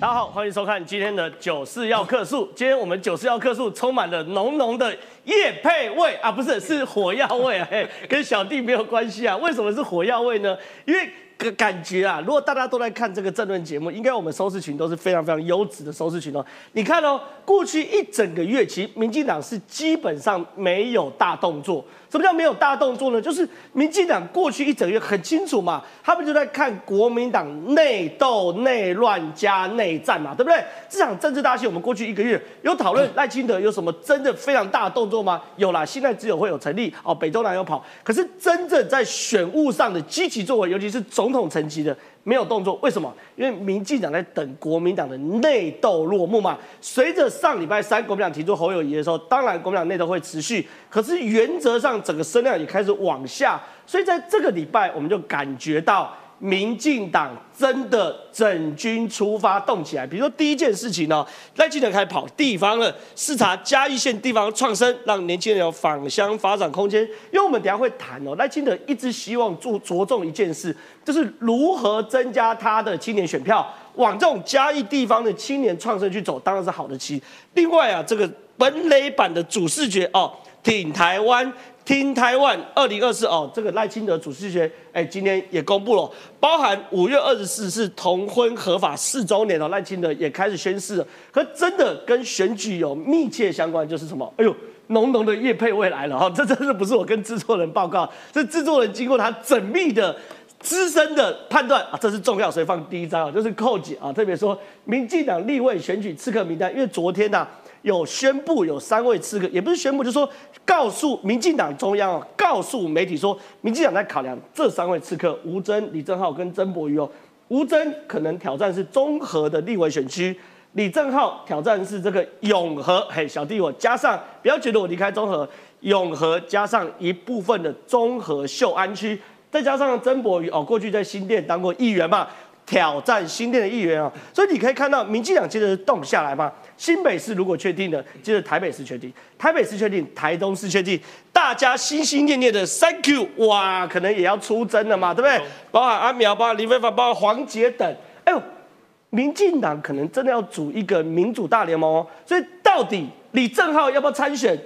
大家好，欢迎收看今天的九四要客诉。今天我们九四要客诉充满了浓浓的叶配味啊，不是是火药味啊，嘿，跟小弟没有关系啊。为什么是火药味呢？因为感感觉啊，如果大家都在看这个政论节目，应该我们收视群都是非常非常优质的收视群哦。你看哦，过去一整个月，其实民进党是基本上没有大动作。什么叫没有大动作呢？就是民进党过去一整月很清楚嘛，他们就在看国民党内斗、内乱加内战嘛，对不对？这场政治大戏，我们过去一个月有讨论赖清德有什么真的非常大的动作吗？有啦，现在只有会有成立哦，北中南有跑，可是真正在选务上的积极作为，尤其是总统层级的。没有动作，为什么？因为民进党在等国民党的内斗落幕嘛。随着上礼拜三国民党提出侯友谊的时候，当然国民党内斗会持续，可是原则上整个声量也开始往下，所以在这个礼拜我们就感觉到。民进党真的整军出发动起来，比如说第一件事情呢，赖清德开始跑地方了，视察嘉义县地方创生，让年轻人有返乡发展空间。因为我们等下会谈哦，赖清德一直希望注着重一件事，就是如何增加他的青年选票，往这种嘉义地方的青年创生去走，当然是好的棋。另外啊，这个本垒版的主视觉哦，挺台湾。听台湾二零二四哦，这个赖清德主视觉，哎，今天也公布了，包含五月二十四是同婚合法四周年哦，赖清德也开始宣誓了。可真的跟选举有密切相关，就是什么？哎呦，浓浓的叶配未来了哈，这真的不是我跟制作人报告，这制作人经过他缜密的、资深的判断啊，这是重要，所以放第一张啊，就是寇姐啊，特别说民进党立委选举刺客名单，因为昨天呢。有宣布有三位刺客，也不是宣布，就是说告诉民进党中央哦，告诉媒体说，民进党在考量这三位刺客吴征、李正浩跟曾博瑜哦。吴征可能挑战是综合的立委选区，李正浩挑战是这个永和，嘿，小弟我加上，不要觉得我离开综合，永和加上一部分的综合秀安区，再加上曾博瑜哦，过去在新店当过议员嘛。挑战新店的议员啊，所以你可以看到民进党接着动下来嘛。新北市如果确定的，接着台北市确定，台北市确定，台东市确定，大家心心念念的 Thank you，哇，可能也要出征了嘛，对不对？包含阿苗，包含林非凡，包含黄杰等，哎呦，民进党可能真的要组一个民主大联盟哦。所以到底李正浩要不要参选？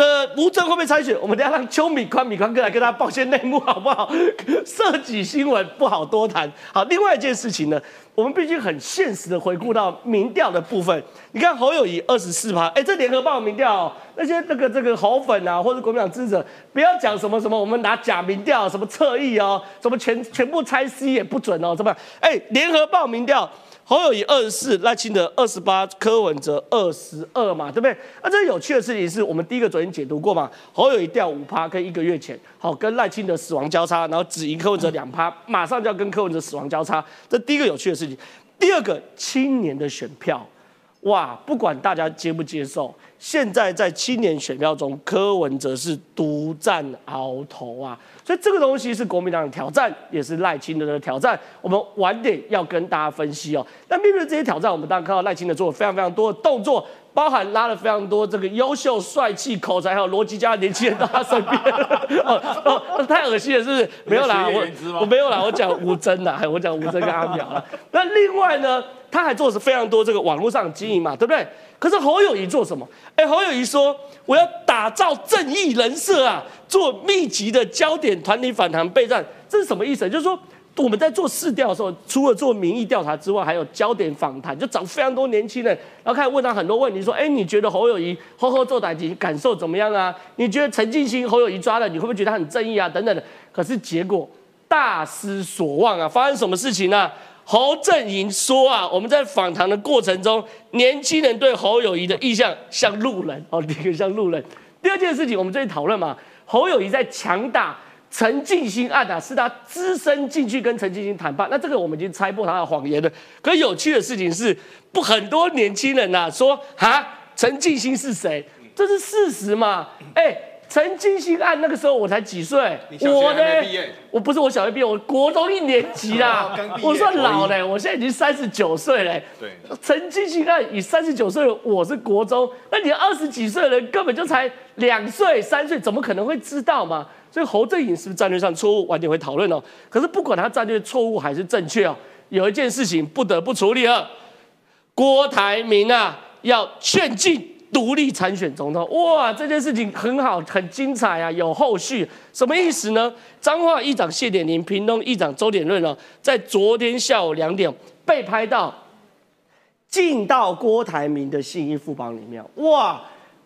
的吴征会不会参选？我们等下让邱米宽、米宽哥来跟大家报些内幕，好不好？涉及新闻不好多谈。好，另外一件事情呢，我们必须很现实的回顾到民调的部分。你看侯友谊二十四趴，哎，这联合报民调，那些这个这个侯粉啊，或者国民党支持者，不要讲什么什么，我们拿假民调，什么侧翼哦，什么全全部拆 C 也不准哦，怎么样？哎，联合报民调。侯友谊二十四，赖清德二十八，柯文哲二十二嘛，对不对？那这有趣的事情是我们第一个昨天解读过嘛，侯友谊掉五趴，跟一个月前好跟赖清德死亡交叉，然后只赢柯文哲两趴，马上就要跟柯文哲死亡交叉，这第一个有趣的事情。第二个青年的选票，哇，不管大家接不接受，现在在青年选票中，柯文哲是独占鳌头啊。所以这个东西是国民党的挑战，也是赖清德的挑战。我们晚点要跟大家分析哦。那面对这些挑战，我们当然看到赖清德做了非常非常多的动作，包含拉了非常多这个优秀、帅气、口才还有逻辑家的年轻人到他身边。哦哦，太恶心了，是不是？没有啦，我我没有啦，我讲吴真的，还 我讲吴真跟阿苗啊。那另外呢，他还做的是非常多这个网络上经营嘛，对不对？可是侯友谊做什么？哎，侯友谊说我要打造正义人设啊，做密集的焦点团体反弹备战，这是什么意思？就是说我们在做市调的时候，除了做民意调查之外，还有焦点访谈，就找非常多年轻人，然后开始问他很多问题，说：哎，你觉得侯友谊好好做打击，感受怎么样啊？你觉得陈进兴侯友谊抓了，你会不会觉得他很正义啊？等等的。可是结果大失所望啊！发生什么事情呢？侯振营说啊，我们在访谈的过程中，年轻人对侯友谊的印象像路人哦，第一个像路人。第二件事情，我们最近讨论嘛，侯友谊在强打陈进兴案啊，是他只身进去跟陈进兴谈判，那这个我们已经猜破他的谎言了。可有趣的事情是，不很多年轻人呐说啊，陈进兴是谁？这是事实嘛？哎。陈金星案那个时候我才几岁，我呢，我不是我小学毕业，我国中一年级啦，我算老嘞，我现在已经三十九岁嘞。对，陈金星案以三十九岁，我是国中，那你二十几岁的人根本就才两岁三岁，怎么可能会知道嘛？所以侯正颖是不是战略上错误，晚点会讨论哦。可是不管他战略错误还是正确哦，有一件事情不得不处理了。郭台铭啊要劝进独立参选总统。哇，这件事情很好，很精彩啊，有后续。什么意思呢？彰化议长谢点林、屏东议长周点润呢，在昨天下午两点被拍到进到郭台铭的信义副帮里面。哇，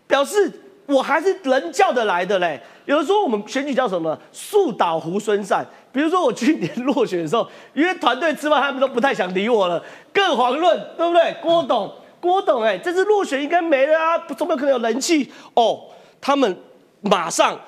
表示我还是人叫得来的嘞。有人说我们选举叫什么？树倒猢狲散。比如说我去年落选的时候，因为团队吃饭，他们都不太想理我了，各遑论，对不对？郭董，我懂，哎，这次落选应该没了啊，怎么可能有人气？哦，他们马上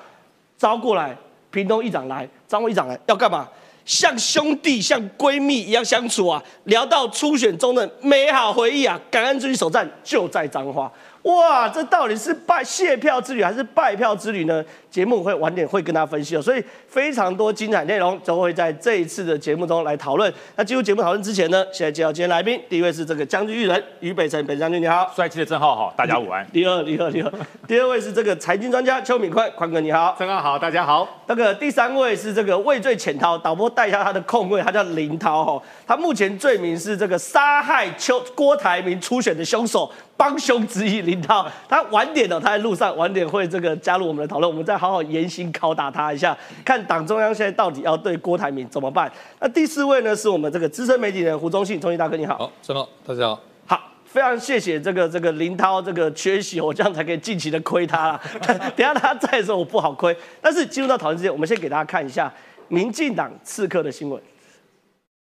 招过来，屏东议长来，张议长来，要干嘛？像兄弟、像闺蜜一样相处啊，聊到初选中的美好回忆啊，感恩之旅首战就在彰化。哇，这到底是败谢票之旅还是败票之旅呢？节目会晚点会跟大家分析哦，所以非常多精彩内容都会在这一次的节目中来讨论。那进入节目讨论之前呢，现在介绍今天来宾，第一位是这个将军玉人于北辰，北将军你好，帅气的郑浩好，大家午安。第二，第二，第二，第二位是这个财经专家邱敏宽，宽哥你好，郑浩好，大家好。那个第三位是这个畏罪潜逃，导播带一下他的控位，他叫林涛哈，他目前罪名是这个杀害邱郭台铭初选的凶手。帮凶之一林涛，他晚点了，他在路上晚点会这个加入我们的讨论，我们再好好严刑拷打他一下，看党中央现在到底要对郭台铭怎么办。那第四位呢，是我们这个资深媒体人胡忠信，忠信大哥你好。好，陈浩，大家好。好，非常谢谢这个这个林涛这个缺席，我这样才可以尽情的亏他了。等下他在的时候我不好亏。但是进入到讨论之前，我们先给大家看一下民进党刺客的新闻。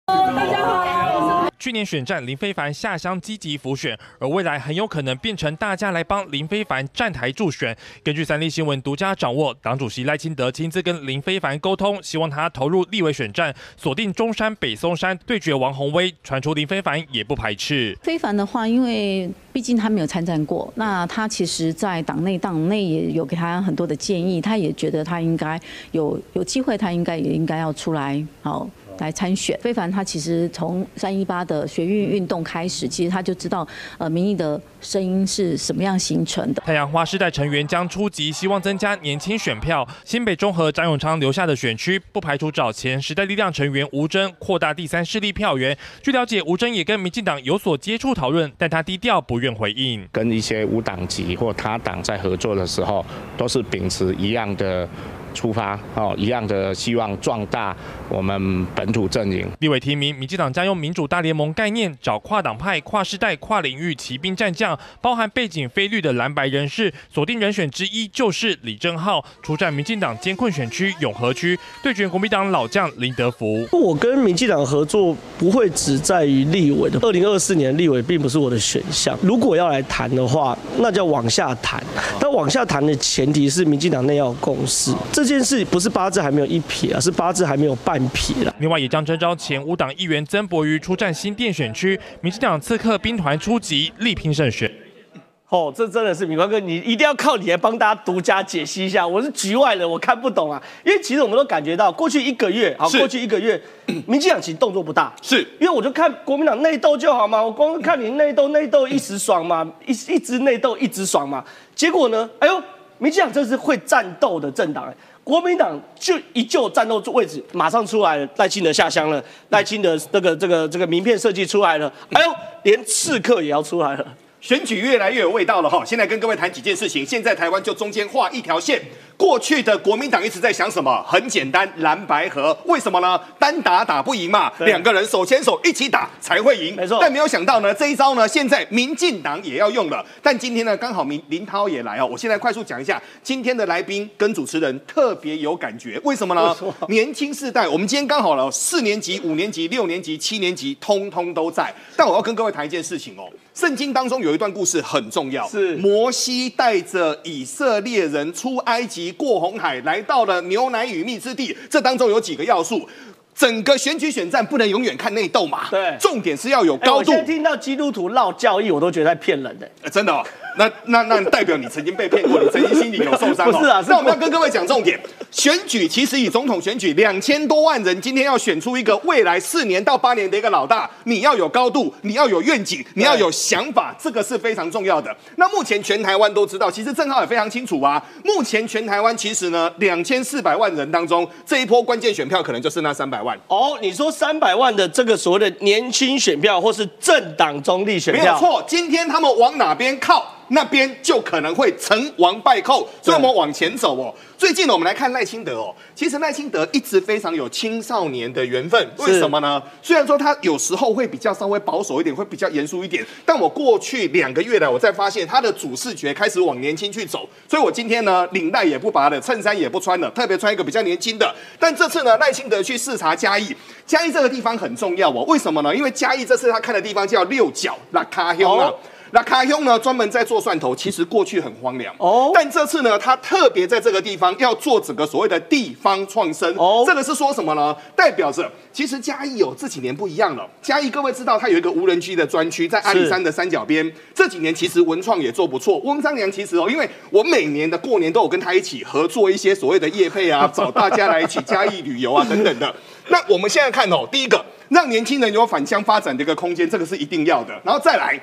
大家好。去年选战林非凡下乡积极辅选，而未来很有可能变成大家来帮林非凡站台助选。根据三立新闻独家掌握，党主席赖清德亲自跟林非凡沟通，希望他投入立委选战，锁定中山北松山对决王宏威。传出林非凡也不排斥。非凡的话，因为毕竟他没有参战过，那他其实在党内党内也有给他很多的建议，他也觉得他应该有有机会，他应该也应该要出来好。来参选，非凡他其实从三一八的学运运动开始，其实他就知道，呃，民意的声音是什么样形成的。太阳花世代成员将出击，希望增加年轻选票。新北中和张永昌留下的选区，不排除找前时代力量成员吴征扩大第三势力票源。据了解，吴征也跟民进党有所接触讨论，但他低调不愿回应。跟一些无党籍或他党在合作的时候，都是秉持一样的。出发哦，一样的希望壮大我们本土阵营。立委提名，民进党将用民主大联盟概念，找跨党派、跨世代、跨领域骑兵战将，包含背景非绿的蓝白人士，锁定人选之一就是李正浩，出战民进党艰困选区永和区，对决国民党老将林德福。我跟民进党合作不会只在于立委的，二零二四年立委并不是我的选项。如果要来谈的话，那叫往下谈。但往下谈的前提是民进党内要有共识。这件事不是八字还没有一撇而，是八字还没有半撇了。另外，也将征召前五党议员曾博瑜出战新店选区，民进党刺客兵团出击，力拼胜选。哦，这真的是米光哥，你一定要靠你来帮大家独家解析一下。我是局外人，我看不懂啊。因为其实我们都感觉到，过去一个月，好，过去一个月，民进党其实动作不大，是因为我就看国民党内斗就好嘛，我光看你内斗内斗一时爽嘛，一一直内斗一直爽嘛。结果呢，哎呦，民进党这是会战斗的政党哎。国民党就一就战斗位置马上出来，赖清德下乡了，赖清德这个这个这个名片设计出来了，哎呦，连刺客也要出来了，选举越来越有味道了哈。现在跟各位谈几件事情，现在台湾就中间画一条线。过去的国民党一直在想什么？很简单，蓝白合。为什么呢？单打打不赢嘛，两个人手牵手一起打才会赢。没错。但没有想到呢，这一招呢，现在民进党也要用了。但今天呢，刚好林林涛也来哦。我现在快速讲一下今天的来宾跟主持人特别有感觉。为什么呢？年轻世代，我们今天刚好了，四年级、五年级、六年级、七年级，通通都在。但我要跟各位谈一件事情哦。圣经当中有一段故事很重要，是摩西带着以色列人出埃及。过红海来到了牛奶与蜜之地，这当中有几个要素。整个选举选战不能永远看内斗嘛，对，重点是要有高度。我听到基督徒闹教义，我都觉得在骗人的，真的。那那那代表你曾经被骗过，你曾经心里有受伤、哦。不是啊是那我们要跟各位讲重点，选举其实以总统选举两千多万人，今天要选出一个未来四年到八年的一个老大，你要有高度，你要有愿景，你要有想法，这个是非常重要的。那目前全台湾都知道，其实郑浩也非常清楚啊。目前全台湾其实呢，两千四百万人当中，这一波关键选票可能就是那三百万。哦，你说三百万的这个所谓的年轻选票，或是政党中立选票，没有错，今天他们往哪边靠，那边就可能会成王败寇，所以我们往前走哦。最近呢，我们来看赖清德哦，其实赖清德一直非常有青少年的缘分，为什么呢？虽然说他有时候会比较稍微保守一点，会比较严肃一点，但我过去两个月来，我才发现他的主视觉开始往年轻去走，所以我今天呢，领带也不拔了，衬衫也不穿了，特别穿一个比较年轻的。但这次呢，赖清德去视察嘉义，嘉义这个地方很重要哦，为什么呢？因为嘉义这次他看的地方叫六角拉卡乡啊。哦那卡兄呢，专门在做蒜头，其实过去很荒凉哦但这次呢，他特别在这个地方要做整个所谓的地方创生哦这个是说什么呢？代表着其实嘉义有这几年不一样了。嘉义各位知道，它有一个无人区的专区，在阿里山的山脚边。这几年其实文创也做不错。翁章良其实哦，因为我每年的过年都有跟他一起合作一些所谓的业配啊，找大家来一起嘉义旅游啊等等的。那我们现在看哦，第一个让年轻人有返乡发展的一个空间，这个是一定要的。然后再来。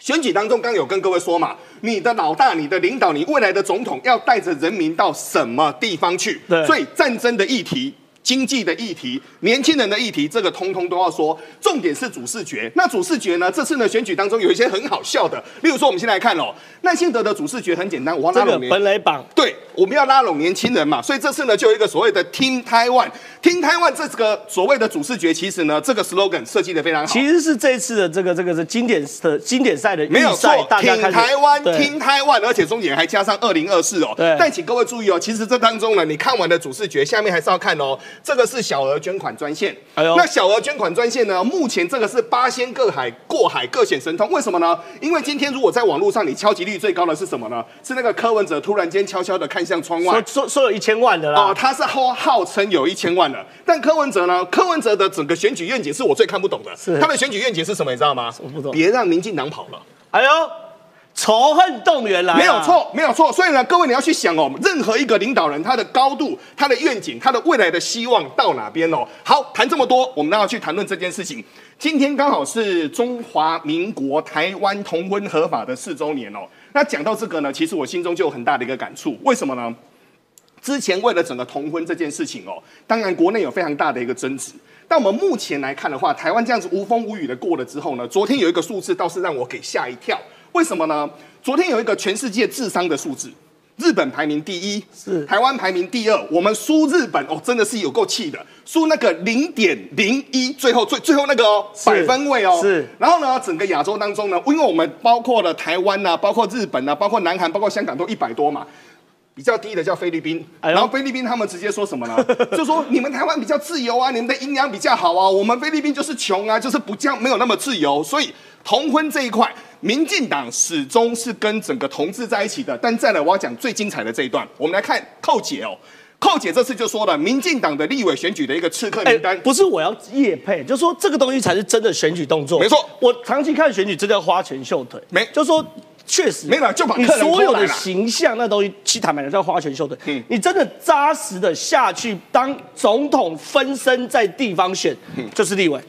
选举当中，刚有跟各位说嘛，你的老大、你的领导、你未来的总统要带着人民到什么地方去？对所以战争的议题。经济的议题、年轻人的议题，这个通通都要说。重点是主视觉。那主视觉呢？这次呢选举当中有一些很好笑的，例如说，我们先来看哦，赖幸德的主视觉很简单，我要这个拉拢年本垒榜，对，我们要拉拢年轻人嘛，所以这次呢，就有一个所谓的 Team Taiwan。Team Taiwan 这个所谓的主视觉，其实呢，这个 slogan 设计的非常好。其实是这一次的这个这个是经典的经典赛的没有预赛大家开始台湾，对挺台湾，而且中间还加上二零二四哦。对但请各位注意哦，其实这当中呢，你看完的主视觉，下面还是要看哦。这个是小额捐款专线。哎呦那小额捐款专线呢，目前这个是八仙各海过海各显神通。为什么呢？因为今天如果在网络上你敲击率最高的是什么呢？是那个柯文哲突然间悄悄的看向窗外说。说说有一千万的啦哦，，他是号号称有一千万的，但柯文哲呢？柯文哲的整个选举愿景是我最看不懂的。是他的选举愿景是什么？你知道吗？我不懂别让民进党跑了。哎呦，仇恨动员来，没有错，没有错。所以呢，各位你要去想哦，任何一个领导人他的高度、他的愿景、他的未来的希望到哪边哦？好，谈这么多，我们都要去谈论这件事情。今天刚好是中华民国台湾同婚合法的四周年哦。那讲到这个呢，其实我心中就有很大的一个感触。为什么呢？之前为了整个同婚这件事情哦，当然国内有非常大的一个争执。但我们目前来看的话，台湾这样子无风无雨的过了之后呢，昨天有一个数字倒是让我给吓一跳。为什么呢？昨天有一个全世界智商的数字，日本排名第一，是台湾排名第二，我们输日本哦，真的是有够气的，输那个零点零一，最后最最后那个哦百分位哦，是然后呢，整个亚洲当中呢，因为我们包括了台湾呐、包括日本呐、包括南韩、包括香港都一百多嘛。比较低的叫菲律宾，哎然后菲律宾他们直接说什么呢？就说你们台湾比较自由啊，你们的营养比较好啊，我们菲律宾就是穷啊，就是不这样没有那么自由，所以同婚这一块，民进党始终是跟整个同志在一起的。但再来，我要讲最精彩的这一段，我们来看寇姐哦，寇姐这次就说了，民进党的立委选举的一个刺客哎名单，，不是我要叶配，就说这个东西才是真的选举动作。没错我长期看选举，真的要花拳绣腿。没就说确实没了就把你所有的形象那东西，其实坦白讲叫花拳绣腿。嗯你真的扎实的下去当总统分身在地方选，就是立委。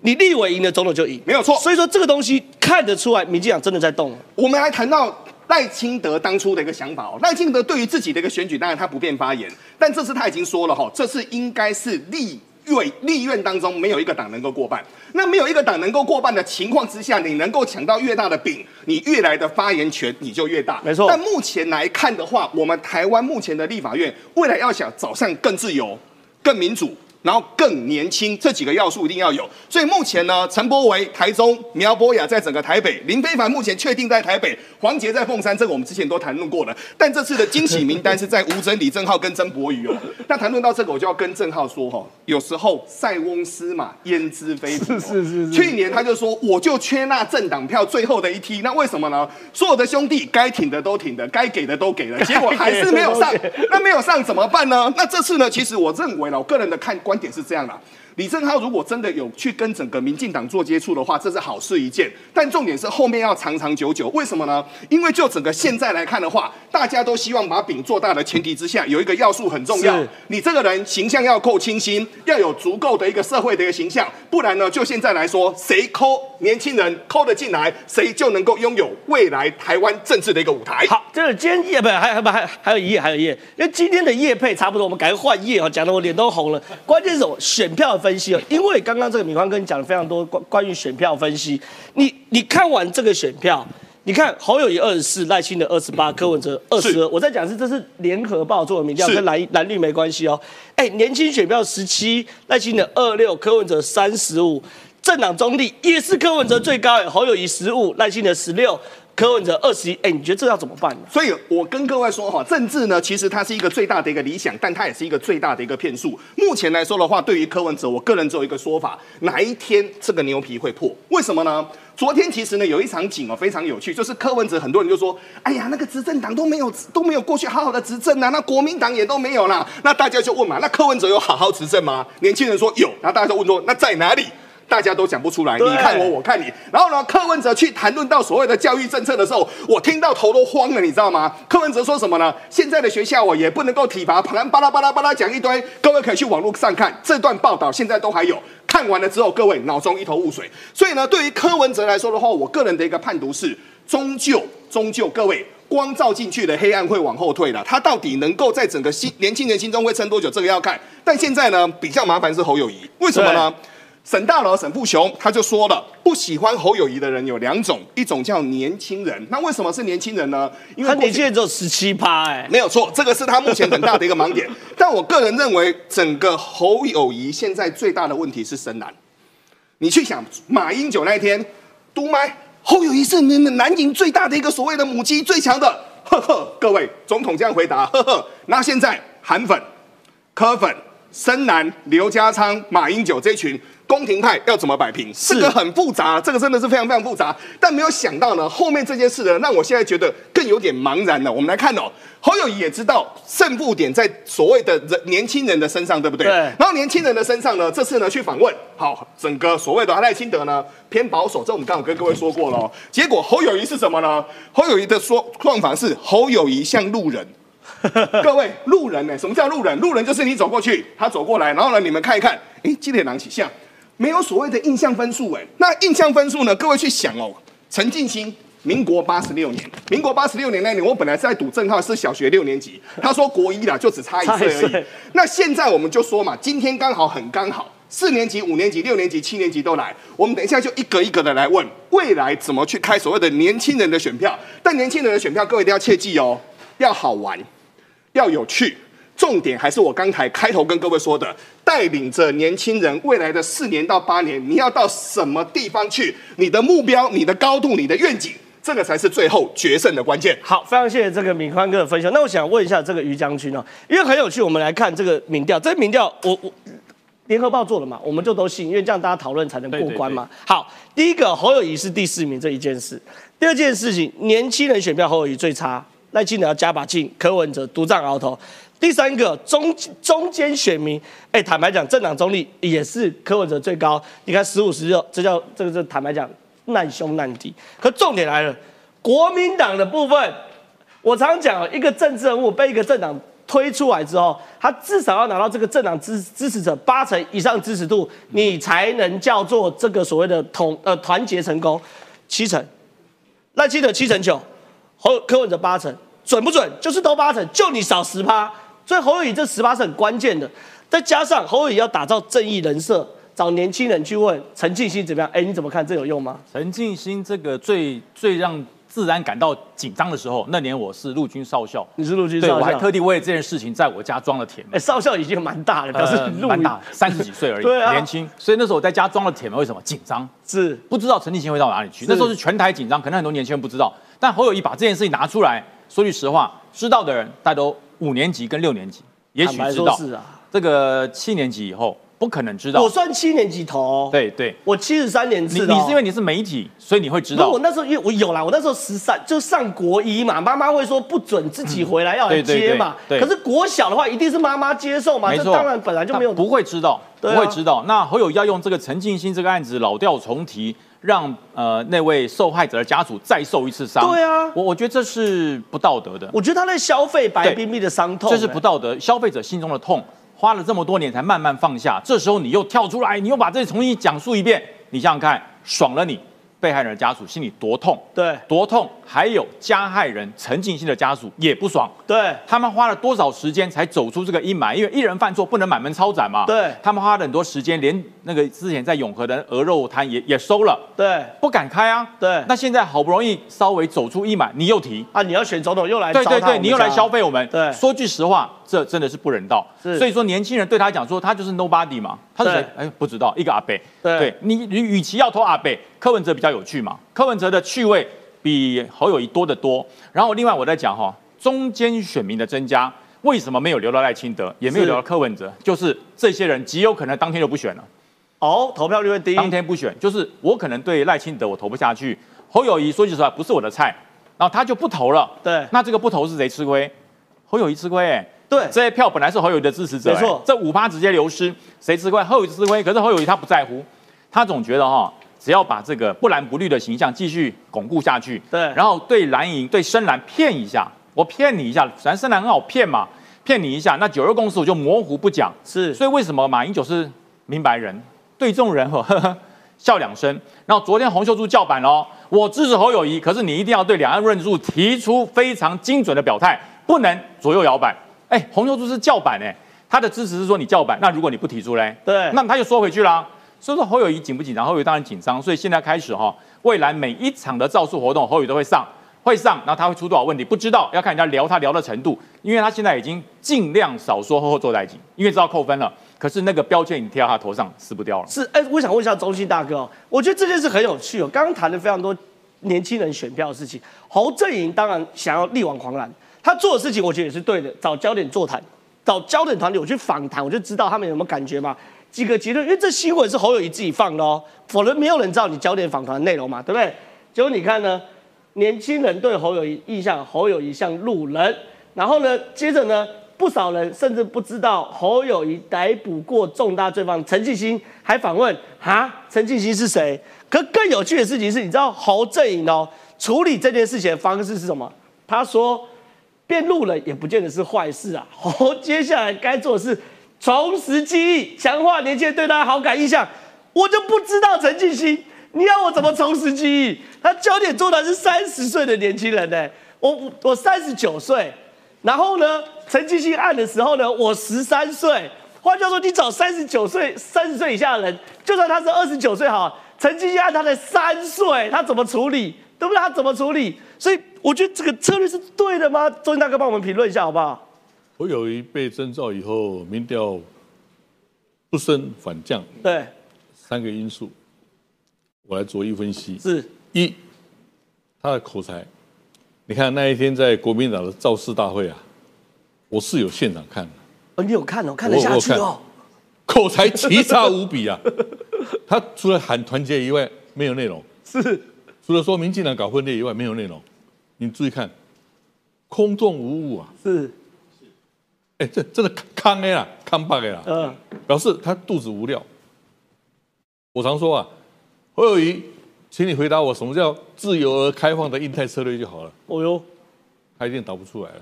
你立委赢了，总统就赢，嗯没有错所以说这个东西看得出来，民进党真的在动了。我们来谈到赖清德当初的一个想法哦。赖清德对于自己的一个选举，当然他不便发言，但这次他已经说了哈，这次应该是立院立院当中没有一个党能够过半。那没有一个党能够过半的情况之下，你能够抢到越大的饼，你越来的发言权你就越大。没错但目前来看的话，我们台湾目前的立法院未来要想走向更自由、更民主。然后更年轻，这几个要素一定要有。所以目前呢，陈柏维台中，苗博雅在整个台北，林非凡目前确定在台北，黄杰在凤山，这个我们之前都谈论过了。但这次的惊喜名单是在吴征、李正浩跟曾博宇哦。那谈论到这个，我就要跟郑浩说哈、有时候塞翁失马，焉知非福、哦。是是是去年他就说，我就缺那政党票最后的一梯。那为什么呢？所有的兄弟该挺的都挺的，该给的都给了，结果还是没有上。那没有上怎么办呢？那这次呢？其实我认为呢，我个人的看观点是这样的。李正浩如果真的有去跟整个民进党做接触的话，这是好事一件。但重点是后面要长长久久，为什么呢？因为就整个现在来看的话，大家都希望把饼做大的前提之下，有一个要素很重要，你这个人形象要够清新，要有足够的一个社会的一个形象，不然呢，就现在来说，谁抠年轻人抠得进来，谁就能够拥有未来台湾政治的一个舞台。好，这是今天夜不还还不还还有一页，还有一页，因为今天的夜配差不多，我们赶快换页啊，讲的我脸都红了。关键是我选票的分析哦，因为刚刚这个米宽跟你讲了非常多关关于选票分析，你你看完这个选票。你看侯友谊二十四，赖清德二十八，柯文哲二十二。我在讲是这是联合报做的民调，跟蓝蓝绿没关系哦。哎，年轻选票十七，赖清德二六，柯文哲三十五，政党中立也是柯文哲最高，哎，侯友谊十五，赖清德十六，柯文哲二十一。哎，你觉得这要怎么办呢？所以我跟各位说哈，政治呢，其实它是一个最大的一个理想，但它也是一个最大的一个骗术。目前来说的话，对于柯文哲，我个人只有一个说法：哪一天这个牛皮会破？为什么呢？昨天其实呢有一场景哦，非常有趣，就是柯文哲很多人就说：“哎呀，那个执政党都没有 都没有过去好好的执政啊，那国民党也都没有啦。”那大家就问嘛，那柯文哲有好好执政吗？年轻人说有，然后大家就问说：“那在哪里？”大家都讲不出来，你看我，我看你。然后呢，柯文哲去谈论到所谓的教育政策的时候，我听到头都慌了，你知道吗？柯文哲说什么呢？现在的学校我也不能够体罚，旁边巴拉巴拉巴拉讲一堆，各位可以去网络上看这段报道，现在都还有。看完了之后，各位脑中一头雾水。所以呢，对于柯文哲来说的话，我个人的一个判读是，终究终究各位。光照进去的黑暗会往后退了，他到底能够在整个心年轻人心中会撑多久？这个要看。但现在呢，比较麻烦是侯友谊，为什么呢？沈大佬沈富雄他就说了，不喜欢侯友谊的人有两种，一种叫年轻人。那为什么是年轻人呢？因他过去年轻人只有十七趴，哎，没有错，这个是他目前很大的一个盲点。但我个人认为，整个侯友谊现在最大的问题是深蓝。你去想，马英九那一天督麦，侯友谊是你们南营最大的一个所谓的母鸡，最强的，呵呵。各位总统这样回答，呵呵。那现在韩粉、柯粉、深蓝、刘家昌、马英九这群。宫廷派要怎么摆平？这个很复杂，这个真的是非常非常复杂。但没有想到呢，后面这件事呢，让我现在觉得更有点茫然了。我们来看哦，侯友谊也知道胜负点在所谓的人年轻人的身上，对不对？对然后年轻人的身上呢，这次呢去访问，好，整个所谓的赖清德呢偏保守，这我们刚刚跟各位说过了、哦。结果侯友谊是什么呢？侯友谊的说状法是侯友谊像路人。各位路人呢？什么叫路人？路人就是你走过去，他走过来，然后呢，你们看一看，诶，基点狼起像。没有所谓的印象分数哎，那印象分数呢？各位去想哦，陈进兴，民国八十六年，民国八十六年那年，我本来是在读正浩是小学六年级，他说国一啦，就只差一岁而已。那现在我们就说嘛，今天刚好很刚好，四年级、五年级、六年级、七年级都来，我们等一下就一个一个的来问，未来怎么去开所谓的年轻人的选票？但年轻人的选票，各位一定要切记哦，要好玩，要有趣。重点还是我刚才开头跟各位说的，带领着年轻人未来的四年到八年，你要到什么地方去？你的目标、你的高度、你的愿景，这个才是最后决胜的关键。好，非常谢谢这个敏宽哥的分享。那我想问一下这个于将军哦，因为很有趣，我们来看这个民调，这个民调我我联合报做了嘛，我们就都信，因为这样大家讨论才能过关嘛。好，第一个侯友谊是第四名这一件事，第二件事情，年轻人选票侯友谊最差，赖清德要加把劲，柯文哲独占鳌头。第三个中中间选民，哎，坦白讲，政党中立也是柯文哲最高。你看十五十六，这叫这个这坦白讲难兄难弟。可重点来了，国民党的部分，我常讲，一个政治人物被一个政党推出来之后，他至少要拿到这个政党支支持者八成以上支持度，你才能叫做这个所谓的统呃团结成功。七成，赖清德七成九，侯柯文哲八成，准不准？就是都八成，就你少十趴。所以侯友谊这十八是很关键的，再加上侯友谊要打造正义人设，找年轻人去问陈庆熙怎么样？哎，你怎么看？这有用吗？陈进兴这个最最让自然感到紧张的时候，那年我是陆军少校，你是陆军少校，我还特地为了这件事情在我家装了铁门哎，。少校已经蛮大了，表示蛮大，三十几岁而已，对啊年轻。所以那时候我在家装了铁门，为什么紧张？是不知道陈进兴会到哪里去。那时候是全台紧张，可能很多年轻人不知道。但侯友谊把这件事情拿出来，说句实话，知道的人大家都五年级跟六年级，也许知道。是啊，这个七年级以后，不可能知道我。算七年级头，，对对，我七十三年你次哦。你是因为你是媒体，所以你会知道我。那时候因为我有啦，我那时候十三就上国一嘛，妈妈会说不准自己回来要接嘛。对对可是国小的话，一定是妈妈接受嘛，没当然本来就没有不会知道，不会知道。那侯友宜要用这个陈进兴这个案子老调重提，让呃那位受害者的家属再受一次伤。对啊。我我觉得这是不道德的，我觉得他在消费白冰冰的伤痛，这是不道德，消费者心中的痛，花了这么多年才慢慢放下，这时候你又跳出来，你又把这重新讲述一遍，你想想看，爽了你，被害人的家属心里多痛，对。多痛，还有加害人陈进兴的家属也不爽。对他们花了多少时间才走出这个阴霾？因为一人犯错不能满门抄斩嘛。对他们花了很多时间，连那个之前在永和的鹅肉摊也也收了，对不敢开啊。对那现在好不容易稍微走出阴霾，你又提，啊！你要选总统又来对对对，你又来消费我们。对说句实话，这真的是不人道。是所以说年轻人对他讲说，他就是 nobody 嘛，他是谁？哎，不知道，一个阿北。对你，你与其要投阿北，柯文哲比较有趣嘛，柯文哲的趣味比侯友谊多得多。然后另外我在讲哈，中间选民的增加。为什么没有留到赖清德，也没有留到柯文哲？就是这些人极有可能当天就不选了。哦，投票率会低，当天不选，就是我可能对赖清德我投不下去，侯友谊说句实话不是我的菜，然后他就不投了。对那这个不投是谁吃亏？侯友谊吃亏哎、对这些票本来是侯友谊的支持者、没错哎这五趴直接流失，谁吃亏？侯友谊吃亏，可是侯友谊他不在乎，他总觉得哈，只要把这个不蓝不绿的形象继续巩固下去，对然后对蓝营对深蓝骗一下，我骗你一下，反正深蓝很好骗嘛，骗你一下，那九二共识我就模糊不讲，是所以为什么马英九是明白人，对众人呵呵呵笑两声？然后昨天洪秀柱叫板了哦，我支持侯友谊，可是你一定要对两岸论述提出非常精准的表态，不能左右摇摆。哎，洪秀柱是叫板哎，他的支持是说你叫板，那如果你不提出嘞，对那他就缩回去啦。所以说侯友谊紧不紧张？侯友谊当然紧张，所以现在开始哈，未来每一场的造势活动，侯友谊都会上。会上，然后他会出多少问题不知道，要看人家聊他聊的程度，因为他现在已经尽量少说后后坐在一起，因为知道扣分了。可是那个标签你贴到他头上撕不掉了。是，哎、我想问一下中信大哥哦，我觉得这件事很有趣哦。刚刚谈了非常多年轻人选票的事情，侯阵营当然想要力挽狂澜，他做的事情我觉得也是对的，找焦点座谈，找焦点团体我去访谈，我就知道他们有没有感觉嘛。几个结论，因为这新闻是侯友谊自己放的哦，否则没有人知道你焦点访谈的内容嘛，对不对？结果你看呢，年轻人对侯友谊印象，侯友谊像路人，然后呢，接着呢，不少人甚至不知道侯友谊逮捕过重大罪犯陈继兴，还反问哈，陈继兴是谁？可更有趣的事情是，你知道侯阵营哦处理这件事情的方式是什么？他说变路人也不见得是坏事啊。侯接下来该做的是重拾记忆，强化年轻人对他的好感印象。我就不知道陈继兴，你要我怎么重拾记忆？他焦点做的是三十岁的年轻人呢、我我三十九岁，然后呢，陈继兴案的时候呢，我十三岁。换句话说，你找三十九岁、三十岁以下的人，就算他是二十九岁好，陈继兴案他才三岁，他怎么处理？对不对？他怎么处理？所以我觉得这个策略是对的吗？周金大哥帮我们评论一下好不好？侯友谊被征召以后，民调不升反降，对，三个因素，我来逐一分析。是一，他的口才，你看那一天在国民党的造势大会啊，我是有现场看的，哦，你有看哦，看得下去我我哦。口才奇差无比啊。他除了喊团结以外，没有内容；是除了说民进党搞分裂以外，没有内容。你注意看，空洞无物啊！是，哎，这真的康哎啦，康巴哎啦。嗯，表示他肚子无料。我常说啊，侯友谊，请你回答我，什么叫自由而开放的印太策略就好了。哦哟，他一定答不出来了，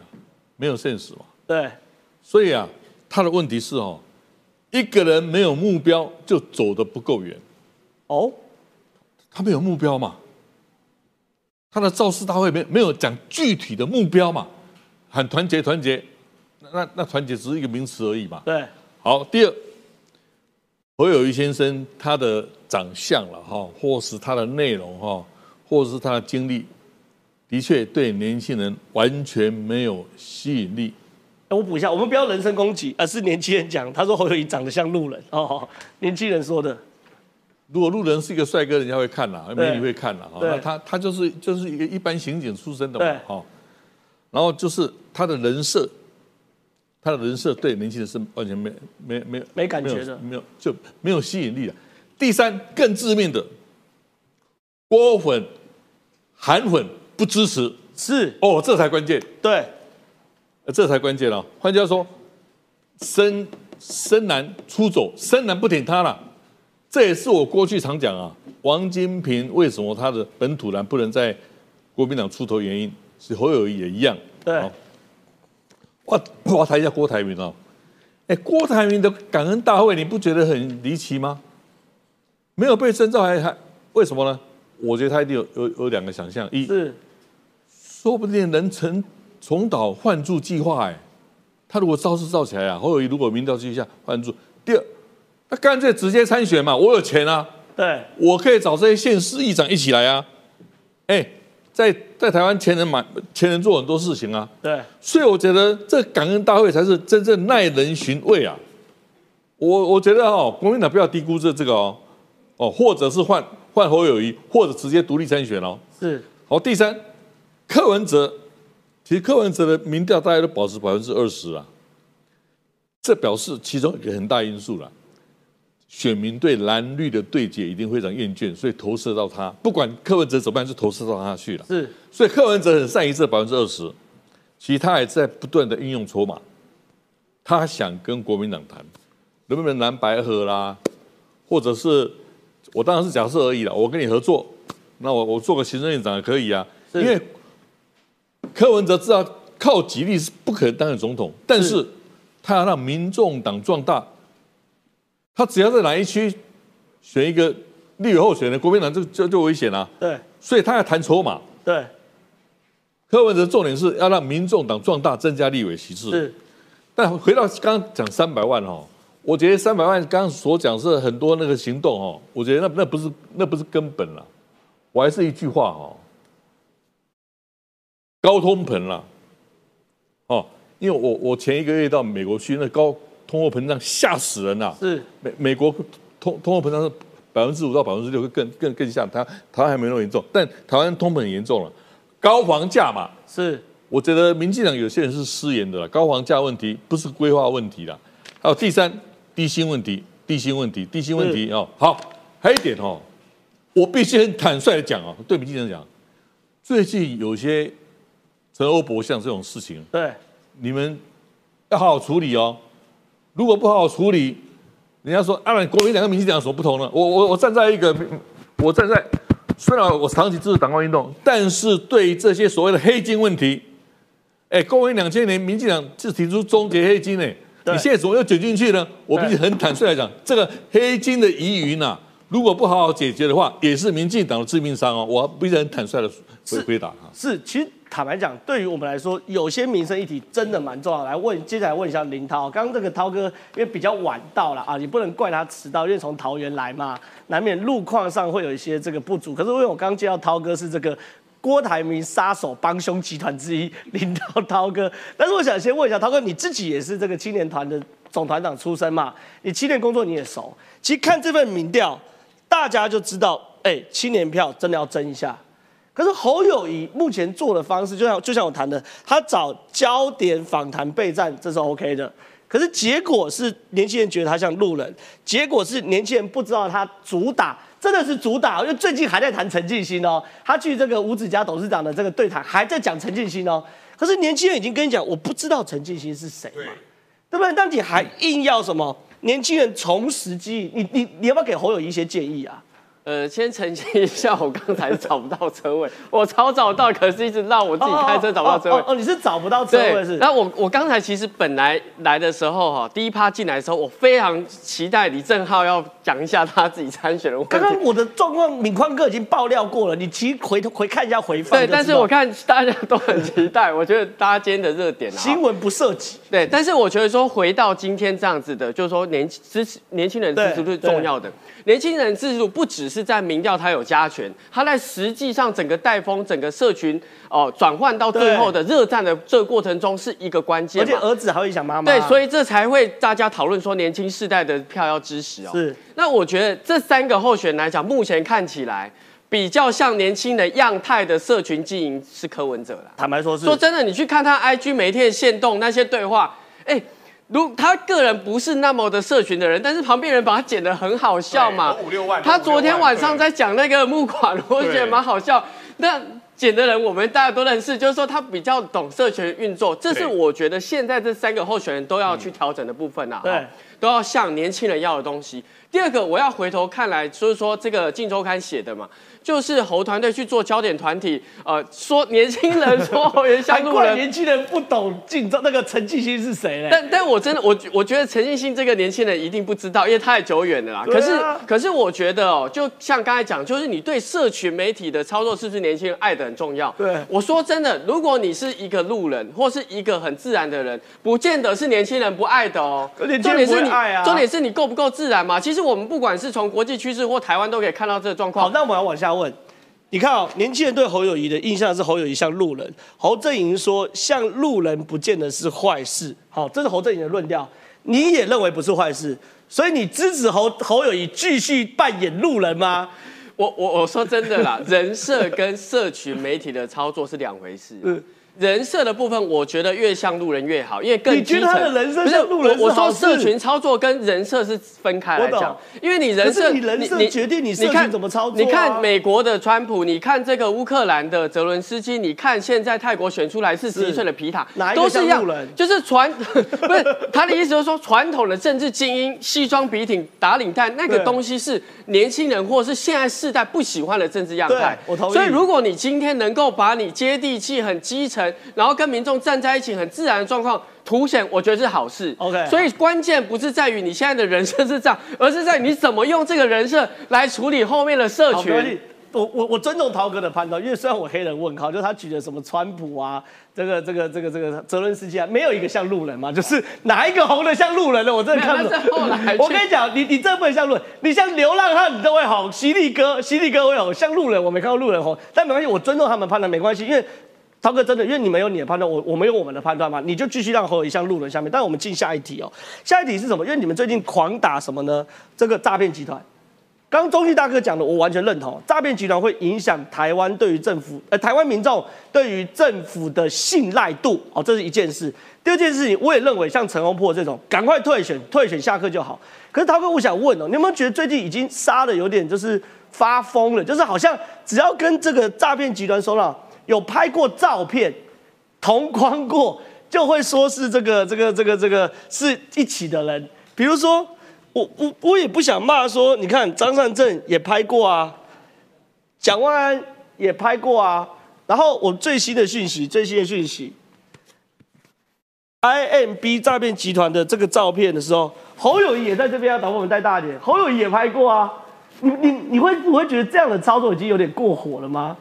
没有现实嘛。对，所以啊，他的问题是哦，一个人没有目标就走得不够远。哦，他没有目标嘛，他的造势大会没没有讲具体的目标嘛，喊团结团结，那那那团结只是一个名词而已嘛。对，好，第二，侯友谊先生他的长相了哈，或是他的内容哈，或是他的经历，的确对年轻人完全没有吸引力。哎我补一下，我们不要人身攻击，而是年轻人讲，他说侯友谊长得像路人哦，年轻人说的，如果路人是一个帅哥，人家会看啦，对美女会看啦哈。那他他就是就是一个一般刑警出身的嘛哈。然后就是他的人设，他的人设对年轻人是完全没没没没感觉的没有就没有吸引力的。第三，更致命的，郭粉、韩粉不支持是哦，这才关键，对，呃这才关键了。换句话说，深深蓝出走，深蓝不挺他了。这也是我过去常讲啊，王金平为什么他的本土蓝不能在国民党出头原因，是侯友谊也一样。对好我我要谈一下郭台铭哦，哎，郭台铭的感恩大会，你不觉得很离奇吗？没有被征召还还为什么呢？我觉得他一定有有有两个想象，一是说不定能成重蹈换柱计划哎，他如果造势造起来啊，侯友谊如果民调继续下换柱，第二，那干脆直接参选嘛，我有钱啊，对，我可以找这些县市议长一起来啊，哎，在在台湾前人买前人做很多事情啊，对，所以我觉得这感恩大会才是真正耐人寻味啊！我我觉得哦，国民党不要低估这这个哦，哦，或者是换换侯友谊，或者直接独立参选哦。是好，第三，柯文哲，其实柯文哲的民调大概都保持百分之二十啊，这表示其中一个很大因素了，选民对蓝绿的对决一定非常厌倦，所以投射到他，不管柯文哲怎么样，就投射到他去了。是。所以柯文哲很善于这百分之二十，其实他还在不断的运用筹码，他想跟国民党谈，能不能蓝白合啦，或者是我当然是假设而已了，我跟你合作，那我我做个行政院长也可以啊，因为柯文哲知道靠极力是不可能当选总统，但是是。他要让民众党壮大，他只要在哪一区选一个立委候选人，国民党就就就危险了、对。所以他要谈筹码。对。柯文哲重点是要让民众党壮大，增加立委席次。是。但回到刚刚讲三百万哦，我觉得三百万刚刚所讲是很多那个行动哦，我觉得那那不是那不是根本啦，我还是一句话哦，高通膨啦，哦，因为我我前一个月到美国去，那高通货膨胀吓死人啦，是美美国通通货膨胀是百分之五到百分之六，更更更像台台湾还没那么严重，但台湾通膨很严重了，高房价嘛，是我觉得民进党有些人是失言的啦，高房价问题不是规划问题啦。还有第三，低薪问题，低薪问题，低薪问题哦。好，还有一点哦，我必须很坦率的讲哦，对民进党讲，最近有些陈欧博像这种事情，对你们要好好处理哦。如果不好好处理，人家说啊，国民党跟民进党有什么不同呢？我我我站在一个，我站在虽然我长期支持党外运动，但是对于这些所谓的黑金问题，哎，公元两千年，民进党是提出终结黑金呢，对你现在怎么又卷进去呢？我必须很坦率来讲，这个黑金的疑云呐、如果不好好解决的话，也是民进党的致命伤哦。我必须很坦率的回回答哈。是，其实坦白讲，对于我们来说，有些民生议题真的蛮重要。来问，接下来问一下林涛，刚刚这个涛哥因为比较晚到了啊，你不能怪他迟到，因为从桃园来嘛，难免路况上会有一些这个不足。可是因为我刚刚接到涛哥是这个。郭台铭杀手帮凶集团之一林涛涛哥，但是我想先问一下涛哥，你自己也是这个青年团的总团长出身嘛？你青年工作你也熟，其实看这份民调，大家就知道，哎、青年票真的要争一下。可是侯友谊目前做的方式，就像就像我谈的，他找焦点访谈备战，这是 OK 的。可是结果是年轻人觉得他像路人，结果是年轻人不知道他主打真的是主打，因为最近还在谈陈进兴哦，他去这个五子家董事长的这个对谈还在讲陈进兴哦。可是年轻人已经跟你讲，我不知道陈进兴是谁嘛，对不对？那你还硬要什么？年轻人重拾记忆，你你你要不要给侯友谊一些建议啊？呃，先澄清一下，我刚才找不到车位，我超找到，可是一直让我自己开车找不到车位哦。哦，你是找不到车位是？，那我我刚才其实本来来的时候哈，第一趴进来的时候，我非常期待李正浩要讲一下他自己参选的问题。刚刚我的状况，敏宽哥已经爆料过了，你其实回头回看一下回放对，但是我看大家都很期待，我觉得大家今天的热点啊，新闻不涉及，对，但是我觉得说回到今天这样子的，就是说年支持年轻人支持度是重要的。年轻人支持度不只是在民调他有加权，他在实际上整个带风、整个社群哦转换到最后的热战的这个过程中是一个关键而嘛。且儿子还会想妈妈。对，所以以这才会大家讨论说年轻世代的票要支持哦。是。那我觉得这三个候选人来讲，目前看起来比较像年轻人样态的社群经营是柯文哲啦。坦白说是说真的，你去看他 IG 每一天的线动那些对话，哎、如他个人不是那么的社群的人，但是旁边人把他剪得很好笑嘛五六万。他昨天晚上在讲那个募款，我觉得蛮好笑。那剪的人我们大家都认识，就是说他比较懂社群运作，这是我觉得现在这三个候选人都要去调整的部分啊。对都要向年轻人要的东西。第二个，我要回头看来，就是说这个《镜周刊》写的嘛，就是侯团队去做焦点团体，呃，说年轻人说侯友宜像难怪路人，年轻人不懂竞争那个陈继兴是谁嘞？但但我真的，我我觉得陈奕迅这个年轻人一定不知道，因为太久远了啦。对可是啊可是我觉得哦，就像刚才讲，就是你对社群媒体的操作是不是年轻人爱的很重要。对我说真的，如果你是一个路人或是一个很自然的人，不见得是年轻人不爱的哦。重点是你不爱啊重点是你够不够自然嘛？其实我们不管是从国际趋势或台湾都可以看到这个状况好，那我们要往下问。你看哦，年轻人对侯友谊的印象是侯友谊像路人。侯正营说，像路人不见得是坏事。好，这是侯正营的论调，你也认为不是坏事，所以你支持侯侯友谊继续扮演路人吗？我我我说真的啦，人设跟社群媒体的操作是两回事。嗯人设的部分，我觉得越像路人越好，因为更你觉得基层。他的人设不是像路人是我我说社群操作跟人设是分开来讲，因为你人设，你人设决定你社群看怎么操作啊。你看美国的川普，你看这个乌克兰的泽伦斯基，你看现在泰国选出来四十一岁的皮塔都是一样就是传 不是他的意思，就是说传统的政治精英西装笔挺打领带那个东西是年轻人或是现在世代不喜欢的政治样态对。我同意所以如果你今天能够把你接地气、很基层，然后跟民众站在一起、很自然的状况凸显，我觉得是好事。OK 所以关键不是在于你现在的人设是这样，而是在你怎么用这个人设来处理后面的社群。。我我我尊重陶哥的判断，因为虽然我黑人问号，就是他举的什么川普啊，这个这个这个这个泽伦斯基啊，没有一个像路人嘛，就是哪一个红的像路人的，我真的看不懂。我跟你讲，你你这不能像路人，你像流浪汉你都会红，犀利哥犀利哥会红，像路人我没看过路人红，但没关系，我尊重他们判断没关系，因为。涛哥真的，因为你们有你的判断，我我们有我们的判断嘛，你就继续让侯友宜像路人下面。但我们进下一题哦，下一题是什么？因为你们最近狂打什么呢？这个诈骗集团。刚中信大哥讲的，我完全认同。诈骗集团会影响台湾对于政府，呃，台湾民众对于政府的信赖度，哦，这是一件事。第二件事情，我也认为像陈宏破这种，赶快退选，退选下课就好。可是涛哥，我想问哦，你有没有觉得最近已经杀的有点就是发疯了？就是好像只要跟这个诈骗集团说了有拍过照片，同框过，就会说是这个这个这个这个是一起的人。比如说，我我我也不想骂说，你看张善政也拍过啊，蒋万安也拍过啊。然后我最新的讯息，最新的讯息，IMB 诈骗集团的这个照片的时候，侯友谊也在这边要，导我们带大一点，侯友谊也拍过啊。你你你会不会觉得这样的操作已经有点过火了吗？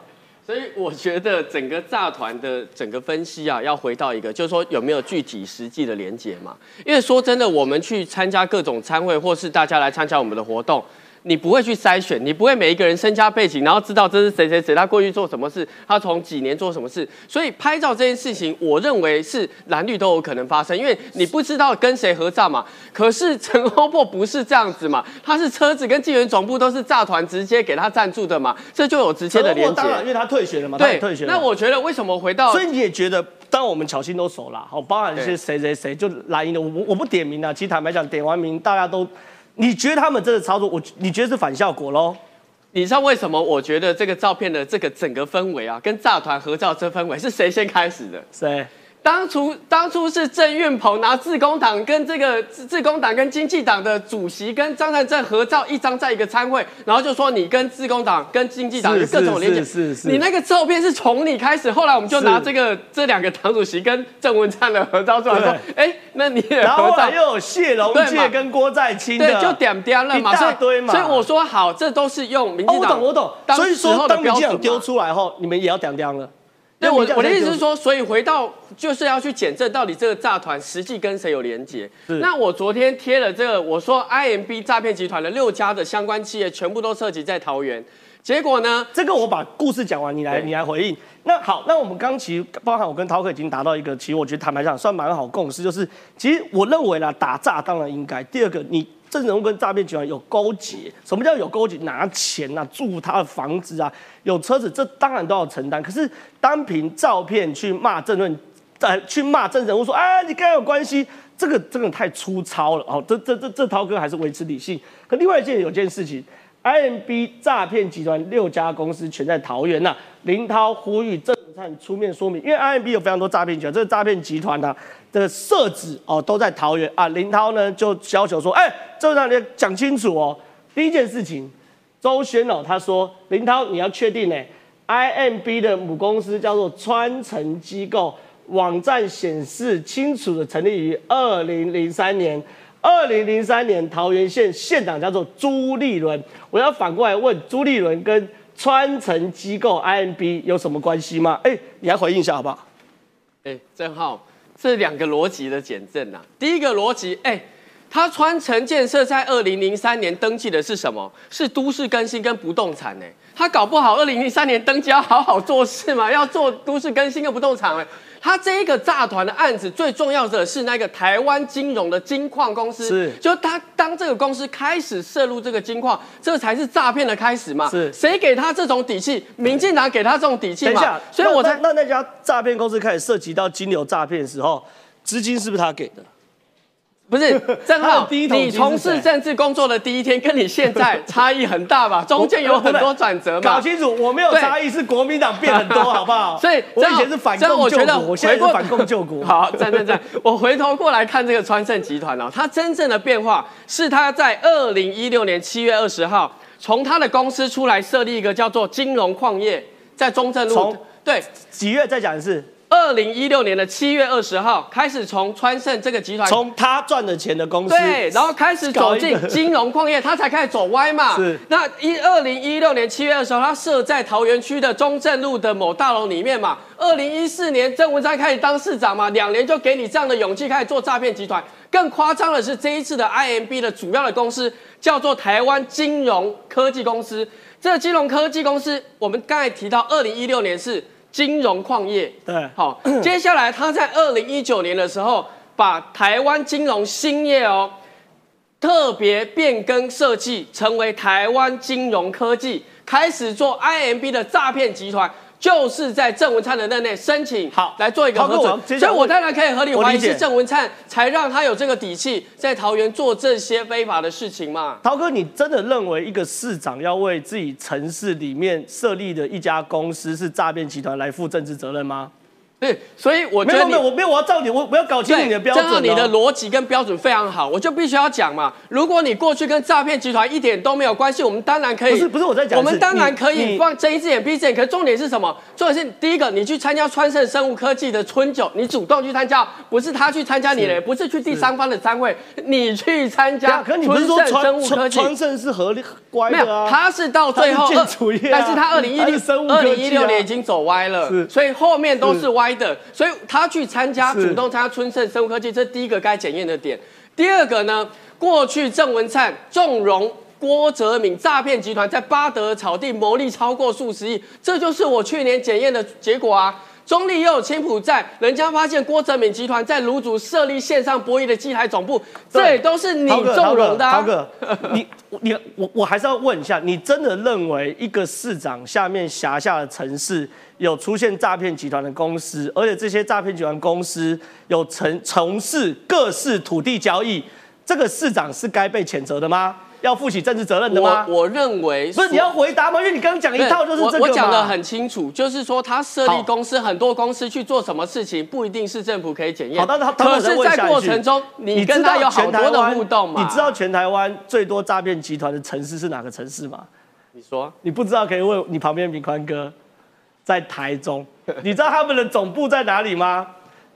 所以我觉得整个炸团的整个分析啊，要回到一个，就是说有没有具体实际的连结嘛？因为说真的，我们去参加各种参会，或是大家来参加我们的活动。你不会去筛选，你不会每一个人身家背景，然后知道这是谁谁谁，他过去做什么事，他从几年做什么事。所以拍照这件事情，我认为是蓝绿都有可能发生，因为你不知道跟谁合照嘛。可是陈欧珀不是这样子嘛，他是车子跟纪元总部都是炸团直接给他赞助的嘛，这就有直接的连接当。然，因为他退学了嘛，对退学，了。那我觉得为什么回到所以你也觉得，当然我们巧心都熟了，好，包含一些对谁谁谁就蓝营的，我我我不点名了。其实坦白讲，点完名大家都，你觉得他们这个操作，我你觉得是反效果喽？你知道为什么？我觉得这个照片的这个整个氛围啊，跟炸团合照这氛围是谁先开始的？谁？当初当初是郑运鹏拿自工党跟这个自自公党跟经济党的主席跟张善政合照一张，在一个参会，然后就说你跟自工党跟经济党是有各种连接。是是是你那个照片是从你开始，后来我们就拿这个这两个党主席跟郑文灿的合照出来说，哎，那你也合照然后后来。又有谢龙介跟郭在清的，对，就点点了嘛，一所以大堆嘛。所以我说好，这都是用民哦，进党我懂我懂。所以说，当时候的当民进党丢。出来后，你们也要点点了。对我我的意思是说，所以回到就是要去检证到底这个诈团实际跟谁有连结。那我昨天贴了这个，我说 IMB 诈骗集团的六家的相关企业全部都涉及在桃园，结果呢？这个我把故事讲完，你来你来回应。那好，那我们刚其实包含我跟涛哥已经达到一个，其实我觉得坦白讲算蛮好共识，就是其实我认为啦，打诈当然应该。第二个，你郑人跟诈骗集团有勾结，什么叫有勾结？拿钱啊，住他的房子啊，有车子，这当然都要承担。可是单凭照片去骂郑论，在去骂郑人物说，啊，你跟他有关系，这个真的太粗糙了哦。这这这这涛哥还是维持理性。可另外一件有件事情，IMB 诈骗集团六家公司全在桃园呐。林涛呼吁郑文灿出面说明，因为 IMB 有非常多诈骗集团，这个诈骗集团呢的设置哦都在桃园啊。林涛呢就要求说，哎，郑文灿你讲清楚哦。第一件事情，周宣哦他说，林涛你要确定呢，IMB 的母公司叫做川城机构。网站显示清楚的成立于二零零三年，二零零三年桃园县县长叫做朱立伦。我要反过来问朱立伦跟穿城机构 IMB 有什么关系吗？哎，你来回应一下好不好？哎，正浩，这两个逻辑的简证啊。第一个逻辑，哎，他川城建设在二零零三年登记的是什么？是都市更新跟不动产呢？他搞不好二零零三年登记要好好做事嘛，要做都市更新跟不动产哎。他这一个诈团的案子，最重要的是那个台湾金融的金矿公司，是，就他当这个公司开始涉入这个金矿，这才是诈骗的开始嘛？是，谁给他这种底气？民进党给他这种底气嘛？所以我才那那家诈骗公司开始涉及到金流诈骗的时候，资金是不是他给的？不是正好，你从事政治工作的第一天，跟你现在差异很大吧？中间有很多转折嘛。搞清楚，我没有差异，是国民党变很多，好不好？所以我以前是反共救国，我现在是反共救国。好，站站站，我回头过来看这个川盛集团哦，它真正的变化是它在二零一六年七月二十号，从它的公司出来设立一个叫做金融矿业，在中正路。对，几月再讲一次？二零一六年的七月二十号开始，从川盛这个集团，从他赚的钱的公司，对，然后开始走进金融矿业，他才开始走歪嘛。是。那一二零一六年七月二十号，他设在桃园区的中正路的某大楼里面嘛。二零一四年，郑文灿开始当市长嘛，两年就给你这样的勇气，开始做诈骗集团。更夸张的是，这一次的 IMB 的主要的公司叫做台湾金融科技公司。这个金融科技公司，我们刚才提到，二零一六年是。金融矿业，对，好，接下来他在二零一九年的时候，把台湾金融兴业哦，特别变更设计，成为台湾金融科技，开始做 IMB 的诈骗集团。就是在郑文灿的任内申请好来做一个核准，所以我当然可以合理怀疑是郑文灿才让他有这个底气在桃园做这些非法的事情嘛？涛哥，你真的认为一个市长要为自己城市里面设立的一家公司是诈骗集团来负政治责任吗？对，所以我觉得没有，我没有，我要照你，我我要搞清楚你的标准。正好你的逻辑跟标准非常好，我就必须要讲嘛。如果你过去跟诈骗集团一点都没有关系，我们当然可以。不是不是我在讲，我们当然可以放睁一只眼闭一只眼。可是重点是什么？重点是第一个，你去参加川盛生物科技的春酒，你主动去参加，不是他去参加你的，不是去第三方的参会，你去参加。可你不是说生物科技川盛是合理乖的啊？他是到最后，但是他二零一六二零一六年已经走歪了，所以后面都是歪的，所以。他去参加，主动参加春盛生物科技，这是第一个该检验的点。第二个呢，过去郑文灿纵容郭泽敏诈骗集团在巴德草地牟利超过数十亿，这就是我去年检验的结果啊。中立又有青浦站，人家发现郭泽敏集团在卢竹设立线上博弈的机台总部，这也都是你纵容的。涛哥，你你我我还是要问一下，你真的认为一个市长下面辖下的城市？有出现诈骗集团的公司，而且这些诈骗集团公司有从从事各式土地交易，这个市长是该被谴责的吗？要负起政治责任的吗？我认为不是你要回答吗？因为你刚刚讲一套就是这个我讲的很清楚，就是说他设立公司，很多公司去做什么事情，不一定是政府可以检验。好，但是可是，在过程中，你跟他有好多的互动嘛？你知道全台湾最多诈骗集团的城市是哪个城市吗？你说，你不知道可以问你旁边明宽哥。在台中，你知道他们的总部在哪里吗？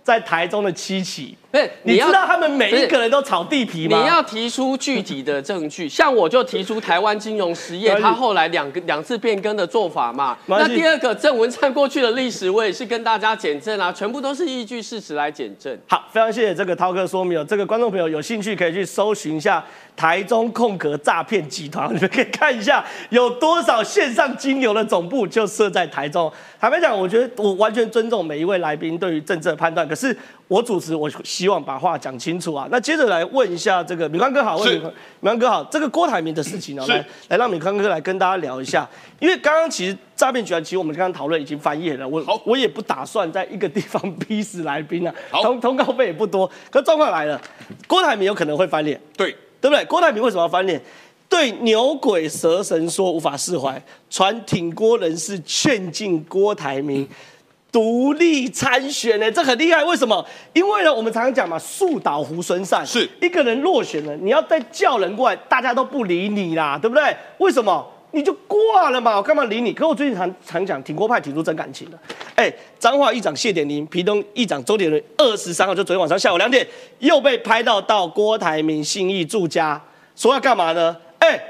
在台中的七期。你知道他们每一个人都炒地皮吗？你要提出具体的证据，像我就提出台湾金融实业，他后来两个两次变更的做法嘛。那第二个郑文灿过去的历史，我也是跟大家检证啊，全部都是依据事实来检证。好，非常谢谢这个涛哥说明哦。这个观众朋友有兴趣可以去搜寻一下台中空格诈骗集团，你们可以看一下有多少线上金牛的总部就设在台中。坦白讲，我觉得我完全尊重每一位来宾对于政治的判断，可是我主持我。希望把话讲清楚啊。那接着来问一下这个米宽哥好，问是米宽米宽哥好，这个郭台铭的事情呢，是来来让米宽哥来跟大家聊一下，因为刚刚其实诈骗局案，其实我们刚刚讨论已经翻页了，我我也不打算在一个地方逼死来宾啊，好通通告费也不多，可状况来了，郭台铭有可能会翻脸。对，对不对？郭台铭为什么要翻脸？对牛鬼蛇神说无法释怀，传挺郭人士劝进郭台铭独立参选呢，这很厉害。为什么？因为呢，我们常常讲嘛，树倒猢狲散，是一个人落选了，你要再叫人过来，大家都不理你啦，对不对？为什么？你就挂了嘛，我干嘛理你？可我最近常常讲，挺郭派挺出真感情的。哎，彰化议长谢点林、屏东议长周点伦，二十三号就昨天晚上下午两点，又被拍到到郭台铭信义住家，说要干嘛呢？哎，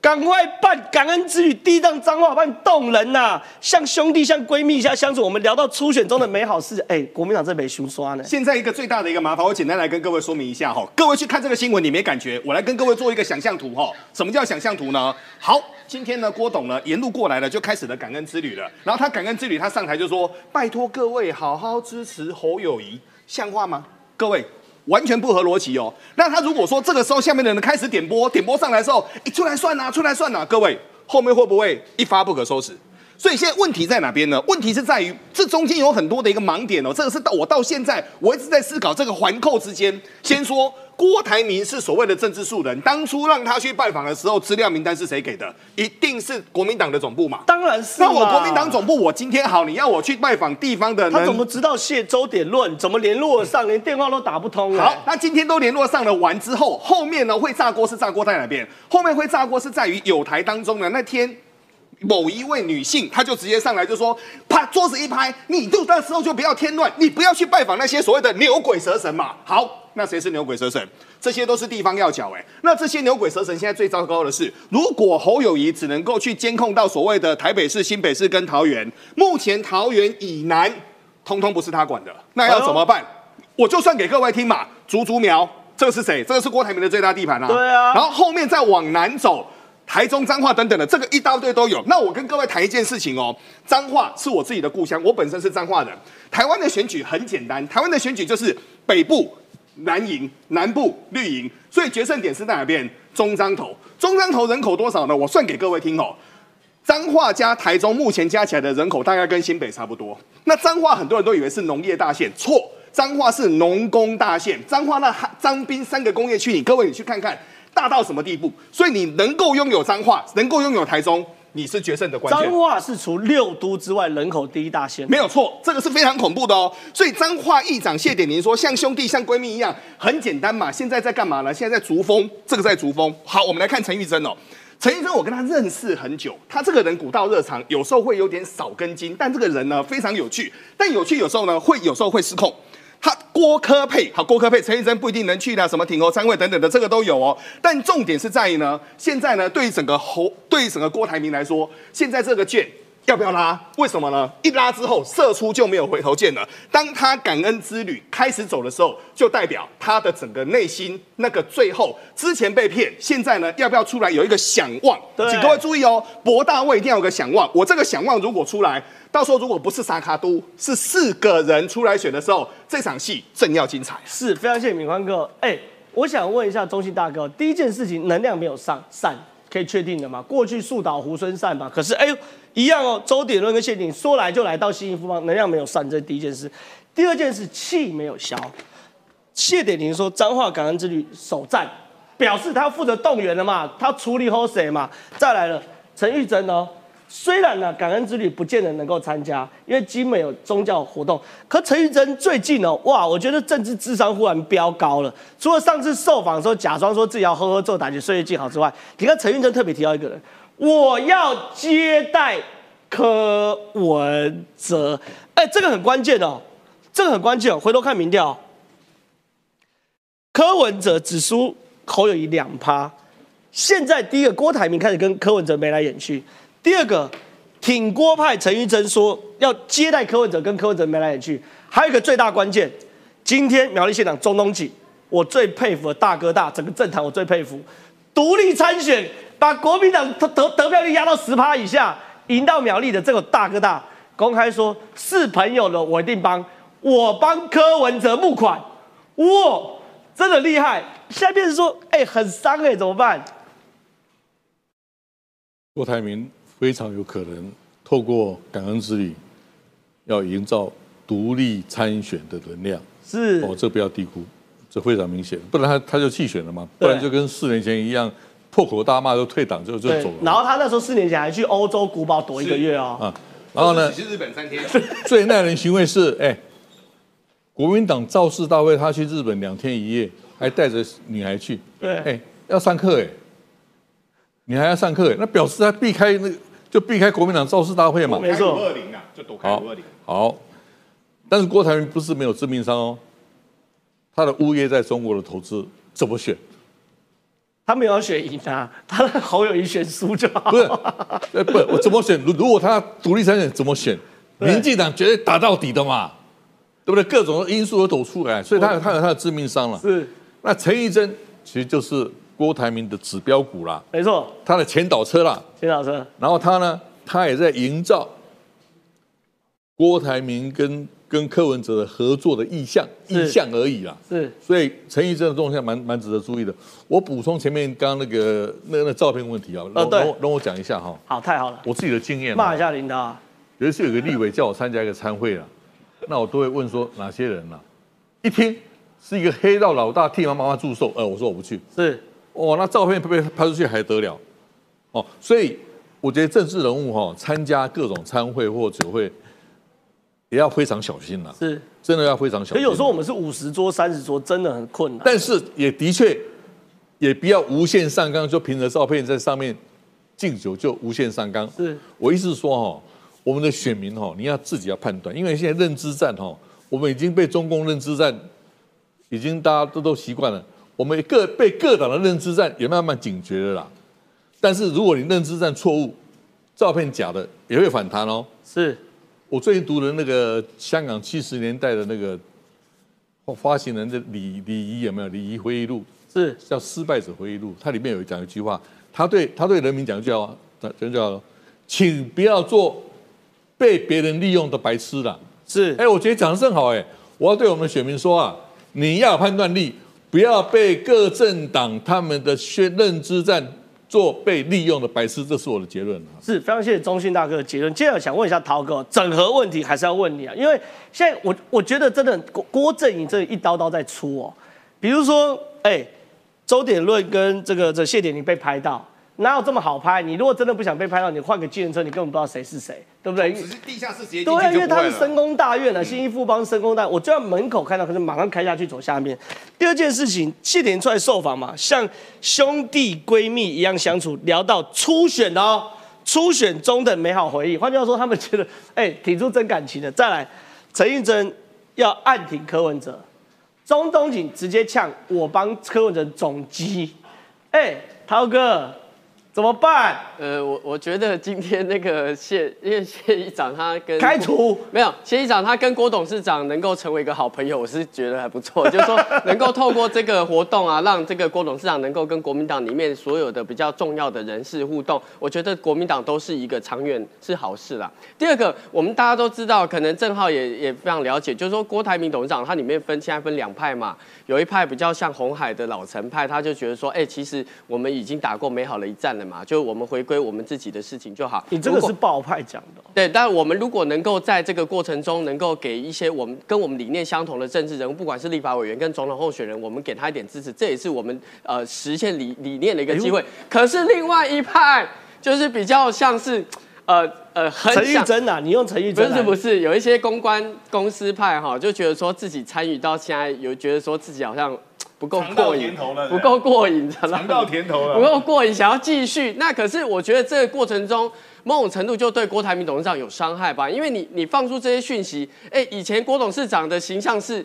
赶快办感恩之旅，第一张彰化办动人呐、像兄弟、像闺蜜一下相处。我们聊到初选中的美好事，哎，国民党这没熊刷呢。现在一个最大的一个麻烦，我简单来跟各位说明一下哈。各位去看这个新闻，你没感觉？我来跟各位做一个想象图哈。什么叫想象图呢？好，今天呢，郭董呢沿路过来了，就开始了感恩之旅了。然后他感恩之旅，他上台就说：“拜托各位好好支持侯友谊，像话吗？”各位。完全不合逻辑哦。那他如果说这个时候下面的人开始点播，点播上来的时候，一出来算呐、出来算呐、各位后面会不会一发不可收拾？所以现在问题在哪边呢？问题是在于这中间有很多的一个盲点哦。这个是到我到现在我一直在思考这个环扣之间。先说郭台铭是所谓的政治素人，当初让他去拜访的时候，资料名单是谁给的？一定是国民党的总部嘛。当然是那我国民党总部，我今天好，你要我去拜访地方的人他怎么，知道谢周点论？怎么联络上？连电话都打不通、哎好，那今天都联络上了，完之后，后面呢会炸锅是炸锅在哪边？后面会炸锅是在于有台当中呢那天。某一位女性，她就直接上来就说，啪桌子一拍，你就那时候就不要添乱，你不要去拜访那些所谓的牛鬼蛇神嘛。好，那谁是牛鬼蛇神？这些都是地方要缴哎。那这些牛鬼蛇神现在最糟糕的是，如果侯友谊只能够去监控到所谓的台北市、新北市跟桃园，目前桃园以南，通通不是他管的，那要怎么办？我就算给各位听嘛，竹竹苗，这个是谁？这个是郭台铭的最大地盘啊。对啊然后后面再往南走，台中、彰化等等的，这个一大堆都有。那我跟各位谈一件事情哦，彰化是我自己的故乡，我本身是彰化人。台湾的选举很简单，台湾的选举就是北部蓝营，南部绿营，所以决胜点是在哪边？中彰投，中彰投人口多少呢？我算给各位听哦。彰化加台中目前加起来的人口大概跟新北差不多。那彰化很多人都以为是农业大县，错，彰化是农工大县。彰化那彰滨三个工业区，你各位你去看看，大到什么地步？所以你能够拥有彰化，能够拥有台中，你是决胜的关键彰。化是除六都之外人口第一大县，没有错，这个是非常恐怖的哦。所以彰化议长谢点林说，像兄弟像闺蜜一样，很简单嘛。现在在干嘛呢？现在在逐风，这个在逐风。好，我们来看陈玉珍哦。陈玉珍，我跟他认识很久，他这个人古道热肠，有时候会有点少根筋，但这个人呢非常有趣，但有趣有时候呢会有时候会失控。他郭科配好，郭科配陈玉珍不一定能去的，什么挺侯参会等等的，这个都有哦。但重点是在于呢，现在呢对于整个侯，对于整个郭台铭来说，现在这个券要不要拉？为什么呢？一拉之后，射出就没有回头箭了。当他感恩之旅开始走的时候，就代表他的整个内心那个最后之前被骗，现在呢要不要出来有一个想望？对请各位注意哦，博大卫一定要有个想望。我这个想望如果出来，到时候如果不是沙卡都，是四个人出来选的时候，这场戏正要精彩。是非常谢谢敏宽哥。哎，我想问一下中信大哥，第一件事情能量没有上散，可以确定的嘛？过去树倒猢狲散嘛，可是哎一样哦，周点论跟谢鼎说来就来到新义富邦，能量没有散，这是第一件事。第二件事气没有消，谢点林说彰化感恩之旅首战，表示他负责动员了嘛，他处理好谁嘛？再来了，陈玉珍哦。虽然呢，感恩之旅不见得能够参加，因为金美有宗教活动。可陈玉珍最近呢，哇，我觉得政治智商忽然飙高了。除了上次受访的时候假装说自己要呵呵做打击岁月静好之外，你看陈玉珍特别提到一个人，我要接待柯文哲，哎，这个很关键哦，这个很关键哦。回头看民调，柯文哲只输侯友谊两趴。现在第一个郭台铭开始跟柯文哲眉来眼去，第二个挺郭派陈玉珍说要接待柯文哲，跟柯文哲眉来眼去。还有一个最大关键，今天苗栗县长钟东锦，我最佩服的大哥大，整个政坛我最佩服，独立参选，把国民党得得得票率压到十趴以下，赢到苗栗的这个大哥大，公开说是朋友的我一定帮，我帮柯文哲募款。哇，真的厉害！现在变成说，哎、很伤哎、怎么办？郭台铭非常有可能透过感恩之旅，要营造独立参选的能量。是。哦，这不要低估，这非常明显，不然他他就弃选了嘛，不然就跟四年前一样，破口大骂就退党就就走了。然后他那时候四年前还去欧洲古堡躲一个月哦。啊，然后呢，去日本三天，最耐人寻味是，哎，国民党造势大会，他去日本两天一夜，还带着女孩去，对。哎，要上课哎，你还要上课哎，那表示他避开那个就避开国民党造势大会嘛。没错五二零啊，就躲开好五二零。好，但是郭台铭不是没有致命伤哦，他的物业在中国的投资怎么选？他没有要选赢啊，他的好友也选输就好。不是，呃，不，我怎么选？如如果他独立参选，怎么选？民进党绝对打到底的嘛，对不对？各种因素都抖出来，所以他有他有他的致命伤了。是，那陈义珍其实就是郭台铭的指标股啦，没错，他的前导车啦。前导车，然后他呢，他也在营造郭台铭跟跟柯文哲的合作的意向，意向而已啦。是所以陈义正的动向蛮蛮值得注意的。我补充前面刚刚那个那那照片问题啊，容对容容我讲一下哈。好，太好了，我自己的经验啊，骂一下领导啊。有一次有个立委叫我参加一个参会啊，那我都会问说哪些人啊、一听是一个黑道老大替他妈妈祝寿，呃，我说我不去。是哦，那照片被拍出去还得了？哦，所以我觉得政治人物哈、参加各种参会或酒会，也要非常小心啦，是，真的要非常小心。可有时候我们是五十桌、三十桌，真的很困难。但是也的确，也不要无限上纲，就凭着照片在上面敬酒就无限上纲。是我意思是说哈，我们的选民哈，你要自己要判断，因为现在认知战哈，我们已经被中共认知战，已经大家都都习惯了，我们各被各党的认知战也慢慢警觉了啦。但是如果你认知战错误，照片假的也会反弹哦。是我最近读的那个香港七十年代的那个发行人的礼礼仪有没有礼仪回忆录？是叫《失败者回忆录》，它里面有讲一句话，他对他对人民讲一句话，讲叫“请不要做被别人利用的白痴啦”。是，哎，我觉得讲的正好，哎，我要对我们的选民说啊，你要有判断力，不要被各政党他们的宣认知战做被利用的白痴，这是我的结论啊。是非常谢谢中信大哥的结论。接着想问一下涛哥，整合问题还是要问你啊，因为现在我我觉得真的郭郭正颖这一刀刀在出哦，比如说，哎，周点论跟这个这谢点玲被拍到，哪有这么好拍？你如果真的不想被拍到，你换个计程车，你根本不知道谁是谁，对不对？只是地下室直接进对啊，因为去就不会了。他是深宫大院了，新一富邦深宫大院，我就在门口看到，可是马上开下去走下面。第二件事情，谢霆出来受访嘛，像兄弟闺蜜一样相处，聊到初选的哦，初选中的美好回忆。换句话说，他们觉得哎，挺出真感情的。再来，陈玉珍要暗挺柯文哲，钟东锦直接呛我帮柯文哲总机，哎，涛哥怎么办？呃，我我觉得今天那个谢，因为谢议长他跟开除没有谢议长他跟郭董事长能够成为一个好朋友，我是觉得还不错。就是说能够透过这个活动啊，让这个郭董事长能够跟国民党里面所有的比较重要的人士互动，我觉得国民党都是一个长远是好事啦。第二个，我们大家都知道，可能郑浩也也非常了解，就是说郭台铭董事长他里面分现在分两派嘛，有一派比较像红海的老陈派，他就觉得说，哎、其实我们已经打过美好的一战了嘛，就我们回归我们自己的事情就好。你这个是爆派讲的哦、对，但我们如果能够在这个过程中，能够给一些我们跟我们理念相同的政治人物，不管是立法委员跟总统候选人，我们给他一点支持，这也是我们呃实现理理念的一个机会。可是另外一派就是比较像是呃呃很陈玉。珍呐、你用陈玉不珍不是不是，有一些公关公司派哈，就觉得说自己参与到现在，有觉得说自己好像不够过瘾不够过瘾，尝尝到甜头了不了。够过瘾，想要继续。那可是我觉得这个过程中，某种程度就对郭台铭董事长有伤害吧，因为你你放出这些讯息，哎，以前郭董事长的形象是。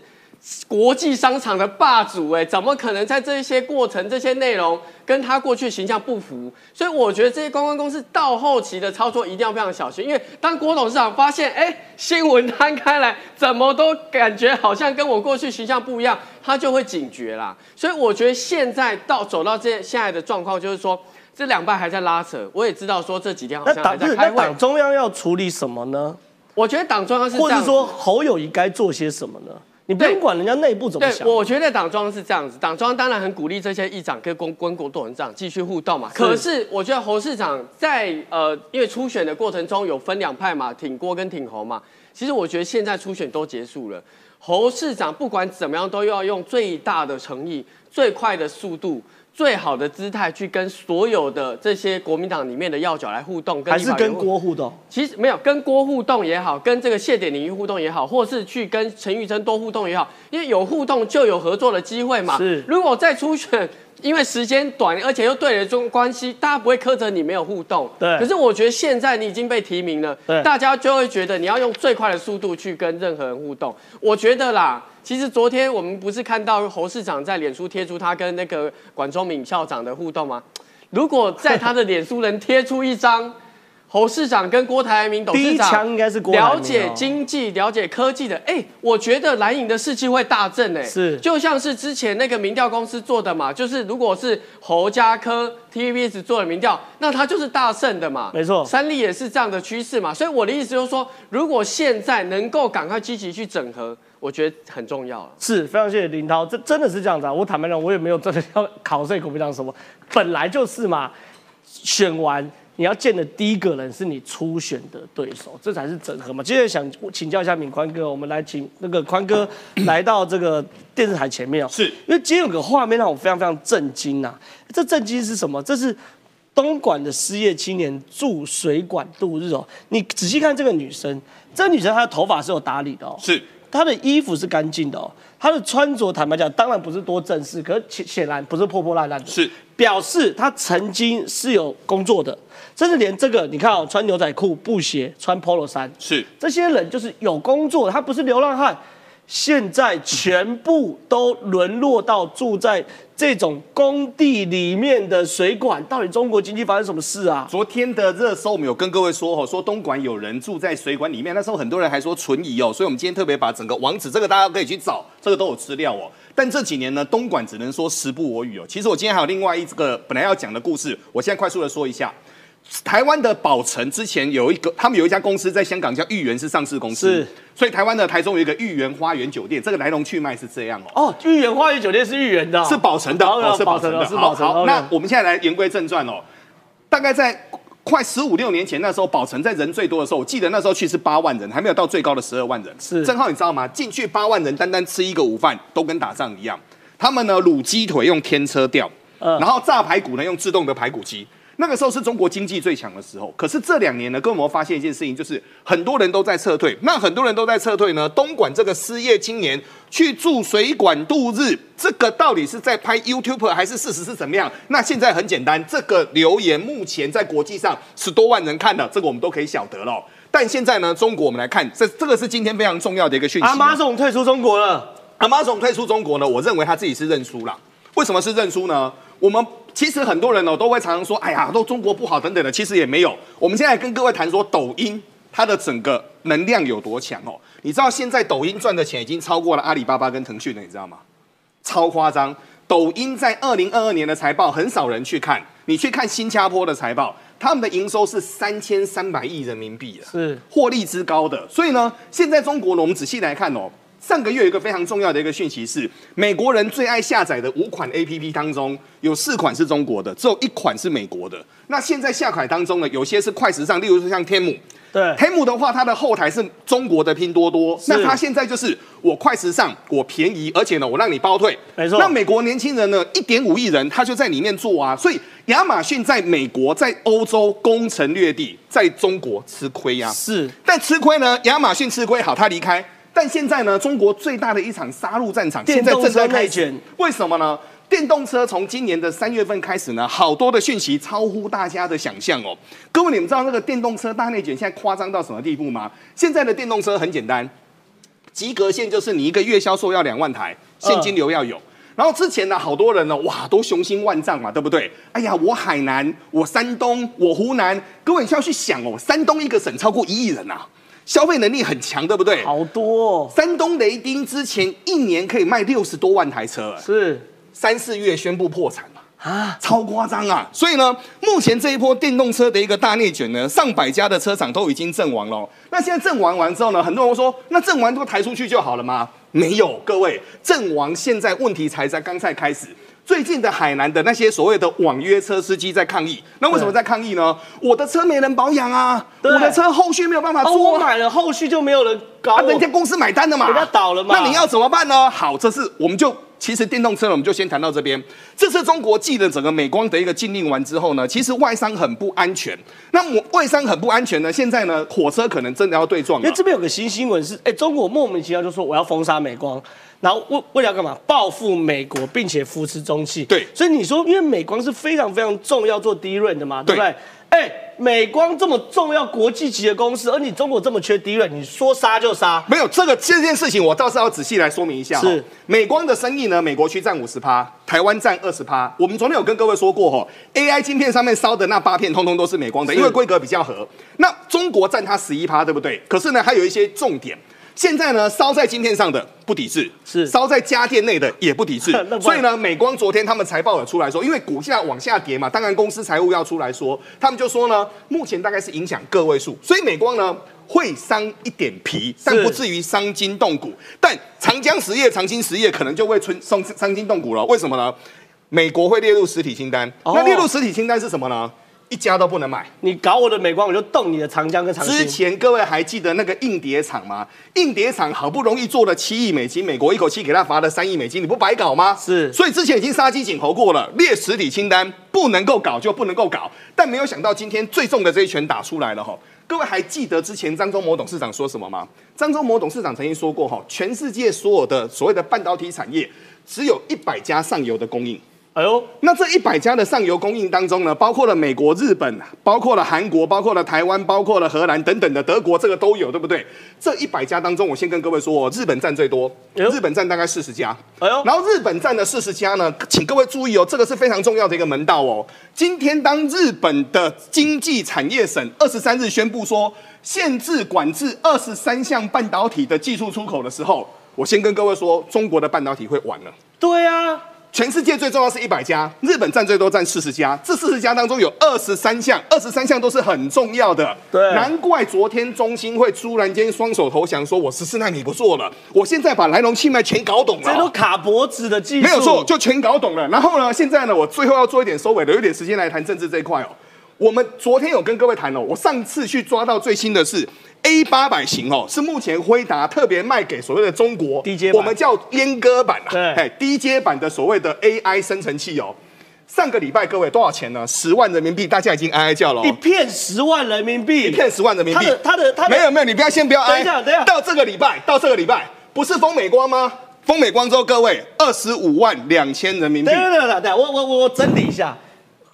国际商场的霸主，哎，怎么可能在这些过程、这些内容跟他过去形象不符？所以我觉得这些公关公司到后期的操作一定要非常小心，因为当郭董事长发现，哎，新闻摊开来，怎么都感觉好像跟我过去形象不一样，他就会警觉啦。所以我觉得现在到走到这现在的状况，就是说这两派还在拉扯。我也知道说这几天好像在开会，党中央要处理什么呢？我觉得党中央是或者说侯友谊该做些什么呢？你不用管人家内部怎么对，想。我觉得党中央是这样子，党中央当然很鼓励这些议长跟公跟国董事长继续互动嘛。可是我觉得侯市长在呃，因为初选的过程中有分两派嘛，挺郭跟挺侯嘛。其实我觉得现在初选都结束了，侯市长不管怎么样都要用最大的诚意、最快的速度。最好的姿态去跟所有的这些国民党里面的要角来互动，还是跟郭互动？其实没有跟郭互动也好，跟这个谢点领域互动也好，或是去跟陈玉珍多互动也好，因为有互动就有合作的机会嘛。是，如果再初选，因为时间短，而且又对了中关系，大家不会苛责你没有互动。对。可是我觉得现在你已经被提名了，对，大家就会觉得你要用最快的速度去跟任何人互动。我觉得啦。其实昨天我们不是看到侯市长在脸书贴出他跟那个管中敏校长的互动吗？如果在他的脸书能贴出一张侯市长跟郭台铭董事长应该是了解经济、了解科技的，哎，我觉得蓝营的士气会大振，哎，是，就像是之前那个民调公司做的嘛，就是如果是侯家科 TVBS 做的民调，那他就是大胜的嘛，没错，三立也是这样的趋势嘛，所以我的意思就是说，如果现在能够赶快积极去整合。我觉得很重要是非常谢谢林涛，这真的是这样子啊！我坦白讲，我也没有真的要考这口民党什么，本来就是嘛。选完你要见的第一个人是你初选的对手，这才是整合嘛。接着想请教一下敏宽哥，我们来请那个宽哥来到这个电视台前面哦，是因为今天有个画面让我非常非常震惊呐！这震惊是什么？这是东莞的失业青年住水管度日哦。你仔细看这个女生，这个女生她的头发是有打理的哦，是。他的衣服是干净的哦，他的穿着坦白讲，当然不是多正式，可是显显然不是破破烂烂的，是表示他曾经是有工作的，甚至连这个你看哦，穿牛仔裤、布鞋、穿 polo 衫，是这些人就是有工作，他不是流浪汉。现在全部都沦落到住在这种工地里面的水管，到底中国经济发生什么事啊？昨天的热搜我们有跟各位说哦，说东莞有人住在水管里面，那时候很多人还说存疑哦，所以我们今天特别把整个网址，这个大家可以去找，这个都有资料哦。但这几年呢，东莞只能说时不我与哦。其实我今天还有另外一个本来要讲的故事，我现在快速的说一下。台湾的宝城之前有一个，他们有一家公司在香港叫豫园，是上市公司。是，所以台湾的台中有一个豫园花园酒店，这个来龙去脉是这样哦。哦，豫园花园酒店是豫园的，是宝城的，是宝城的，是宝城。好，那我们现在来言归正传哦。大概在快十五六年前，那时候宝城在人最多的时候，我记得那时候去是八万人，还没有到最高的十二万人。是，正好你知道吗？进去八万人，单单吃一个午饭都跟打仗一样。他们呢卤鸡腿用天车吊，然后炸排骨呢用自动的排骨机。那个时候是中国经济最强的时候，可是这两年呢，跟我们发现一件事情，就是很多人都在撤退。那很多人都在撤退呢，东莞这个失业青年去住水管度日，这个到底是在拍 YouTube 还是事实是怎么样？那现在很简单，这个留言目前在国际上十多万人看的，这个我们都可以晓得了。但现在呢，中国我们来看，这这个是今天非常重要的一个讯息。阿妈总退出中国了，阿妈总退出中国呢，我认为他自己是认输了。为什么是认输呢？我们。其实很多人哦都会常常说，哎呀，都中国不好等等的。其实也没有。我们现在跟各位谈说，抖音它的整个能量有多强哦？你知道现在抖音赚的钱已经超过了阿里巴巴跟腾讯了，你知道吗？超夸张！抖音在二零二二年的财报很少人去看，你去看新加坡的财报，他们的营收是三千三百亿人民币是获利之高的。所以呢，现在中国呢，我们仔细来看哦。上个月有一个非常重要的一个讯息是，美国人最爱下载的五款 A P P 当中，有四款是中国的，只有一款是美国的。那现在下载当中呢，有些是快时尚，例如说像天母。对，天母的话，它的后台是中国的拼多多。那它现在就是我快时尚，我便宜，而且呢，我让你包退。没错。那美国年轻人呢，一点五亿人，他就在里面做啊。所以亚马逊在美国、在欧洲攻城略地，在中国吃亏呀。是。但吃亏呢，亚马逊吃亏，好，他离开。但现在呢，中国最大的一场杀戮战场，现在正在开卷。为什么呢？电动车从今年的三月份开始呢，好多的讯息超乎大家的想象哦。各位，你们知道那个电动车大内卷现在夸张到什么地步吗？现在的电动车很简单，及格线就是你一个月销售要两万台，现金流要有。然后之前呢，好多人呢，哇，都雄心万丈嘛，对不对？哎呀，我海南，我山东，我湖南，各位你需要去想哦，山东一个省超过一亿人啊。消费能力很强，对不对？好多。哦山东雷丁之前一年可以卖六十多万台车，是三四月宣布破产了啊，超夸张啊！所以呢，目前这一波电动车的一个大内卷呢，上百家的车厂都已经阵亡了。那现在阵亡完之后呢，很多人说，那阵亡都抬出去就好了吗？没有，各位，阵亡现在问题才在刚才开始。最近的海南的那些所谓的网约车司机在抗议，那为什么在抗议呢？我的车没人保养啊，我的车后续没有办法哦，做啊。我买了，后续就没有人搞啊，人家公司买单了嘛，人家倒了嘛那你要怎么办呢？好，这次我们就其实电动车呢，我们就先谈到这边。这次中国继了整个美光的一个禁令完之后呢，其实外商很不安全。那么外商很不安全呢，现在呢，火车可能真的要对撞了因为。这边有个新新闻是，哎，中国莫名其妙就说我要封杀美光，然后为为了要干嘛？报复美国，并且扶持中企。对所以你说，因为美光是非常非常重要做低润的嘛，对不对对？哎，美光这么重要国际级的公司，而你中国这么缺低润，你说杀就杀。没有这个这件事情，我倒是要仔细来说明一下哈。是美光的生意呢，美国区占五十趴，台湾占二十趴。我们昨天有跟各位说过哈，AI 晶片上面烧的那八片，通通都是美光的，因为规格比较合。那中国占它十一趴，对不对？可是呢，还有一些重点。现在呢，烧在晶片上的不抵制，是烧在家电内的也不抵制。所以呢，美光昨天他们财报有出来说，因为股价往下跌嘛，当然公司财务要出来说，他们就说呢，目前大概是影响个位数，所以美光呢会伤一点皮，但不至于伤筋动骨。但长江实业、长青实业可能就会春伤伤筋动骨了。为什么呢？美国会列入实体清单，哦那列入实体清单是什么呢？一家都不能买。你搞我的美光，我就动你的长江跟长之。前各位还记得那个硬碟厂吗？硬碟厂好不容易做了七亿美金，美国一口气给他罚了三亿美金，你不白搞吗？是所以之前已经杀鸡儆猴过了，列实体清单不能够搞就不能够搞，但没有想到今天最重的这一拳打出来了哈。各位还记得之前张忠谋董事长说什么吗？张忠谋董事长曾经说过哈，全世界所有的所谓的半导体产业，只有一百家上游的供应。哎呦，那这一百家的上游供应当中呢，包括了美国、日本，包括了韩国，包括了台湾，包括了荷兰等等的，德国这个都有，对不对？这一百家当中，我先跟各位说，日本占最多，哎日本占大概四十家。哎呦，然后日本占的四十家呢，请各位注意哦，这个是非常重要的一个门道哦。今天当日本的经济产业省二十三日宣布说限制管制二十三项半导体的技术出口的时候，我先跟各位说，中国的半导体会完了。对啊，全世界最重要是一百家，日本占最多，占四十家。这四十家当中有二十三项，二十三项都是很重要的。对难怪昨天中心会突然间双手投降，说我十四纳米不做了，我现在把来龙去脉全搞懂了。这都卡脖子的技术，没有错，就全搞懂了。然后呢，现在呢，我最后要做一点收尾的，有一点时间来谈政治这一块哦。我们昨天有跟各位谈哦，我上次去抓到最新的是 A 八百型哦，是目前辉达特别卖给所谓的中国低阶我们叫阉割版啊，对哎，低阶版的所谓的 AI 生成器哦。上个礼拜各位多少钱呢？十万人民币，大家已经哀哀叫了、哦。一片十万人民币，一片十万人民币。他的他的他的没有没有，你不要先不要等挨。一下等一下到这个礼拜，到这个礼拜，不是封美光吗？封美光之后，各位二十五万两千人民币等。等等等我我我整理一下，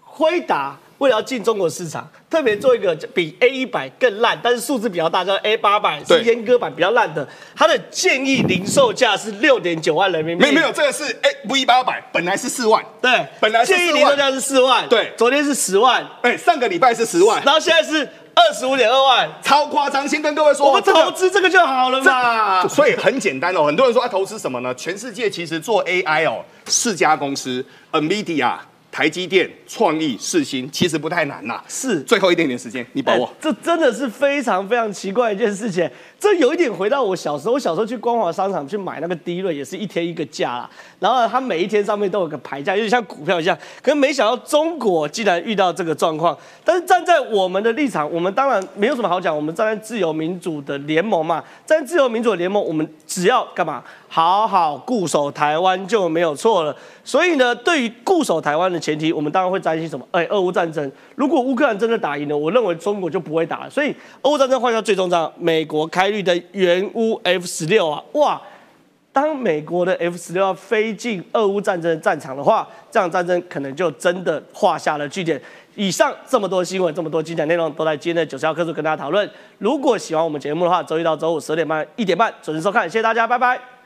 辉达为了要进中国市场，特别做一个比 A 一百更烂，但是数字比较大，叫 A 八百，是对阉割版比较烂的，它的建议零售价是六点九万人民币。没有没有，这个是 A V 八百，本来是四万，对，本来是建议零售价是四万，对昨天是十万，哎，上个礼拜是十万，然后现在是二十五点二万。超夸张。先跟各位说，我们投资这个就好了嘛。所以很简单哦，很多人说他，投资什么呢？全世界其实做 AI 哦，四家公司，NVIDIA、台积电、创意、四新，其实不太难呐。是最后一点点时间，你把握欸。这真的是非常非常奇怪的一件事情。这有一点回到我小时候，我小时候去光华商场去买那个低润，也是一天一个价啦。然后它每一天上面都有个牌价，有点像股票一样。可是没想到中国竟然遇到这个状况。但是站在我们的立场，我们当然没有什么好讲，我们站在自由民主的联盟嘛，站在自由民主的联盟，我们只要干嘛？好好固守台湾就没有错了。所以呢，对于固守台湾的前提，我们当然会担心什么？哎，俄乌战争，如果乌克兰真的打赢了，我认为中国就不会打了。所以俄乌战争换下最终章，美国开绿的原乌 F 十六啊，哇！当美国的 F 十六要飞进俄乌战争的战场的话，这场战争可能就真的画下了句点。以上这么多新闻，这么多精彩内容，都在今天的九十号课数跟大家讨论。如果喜欢我们节目的话，周一到周五十点半、一点半准时收看，谢谢大家，拜拜。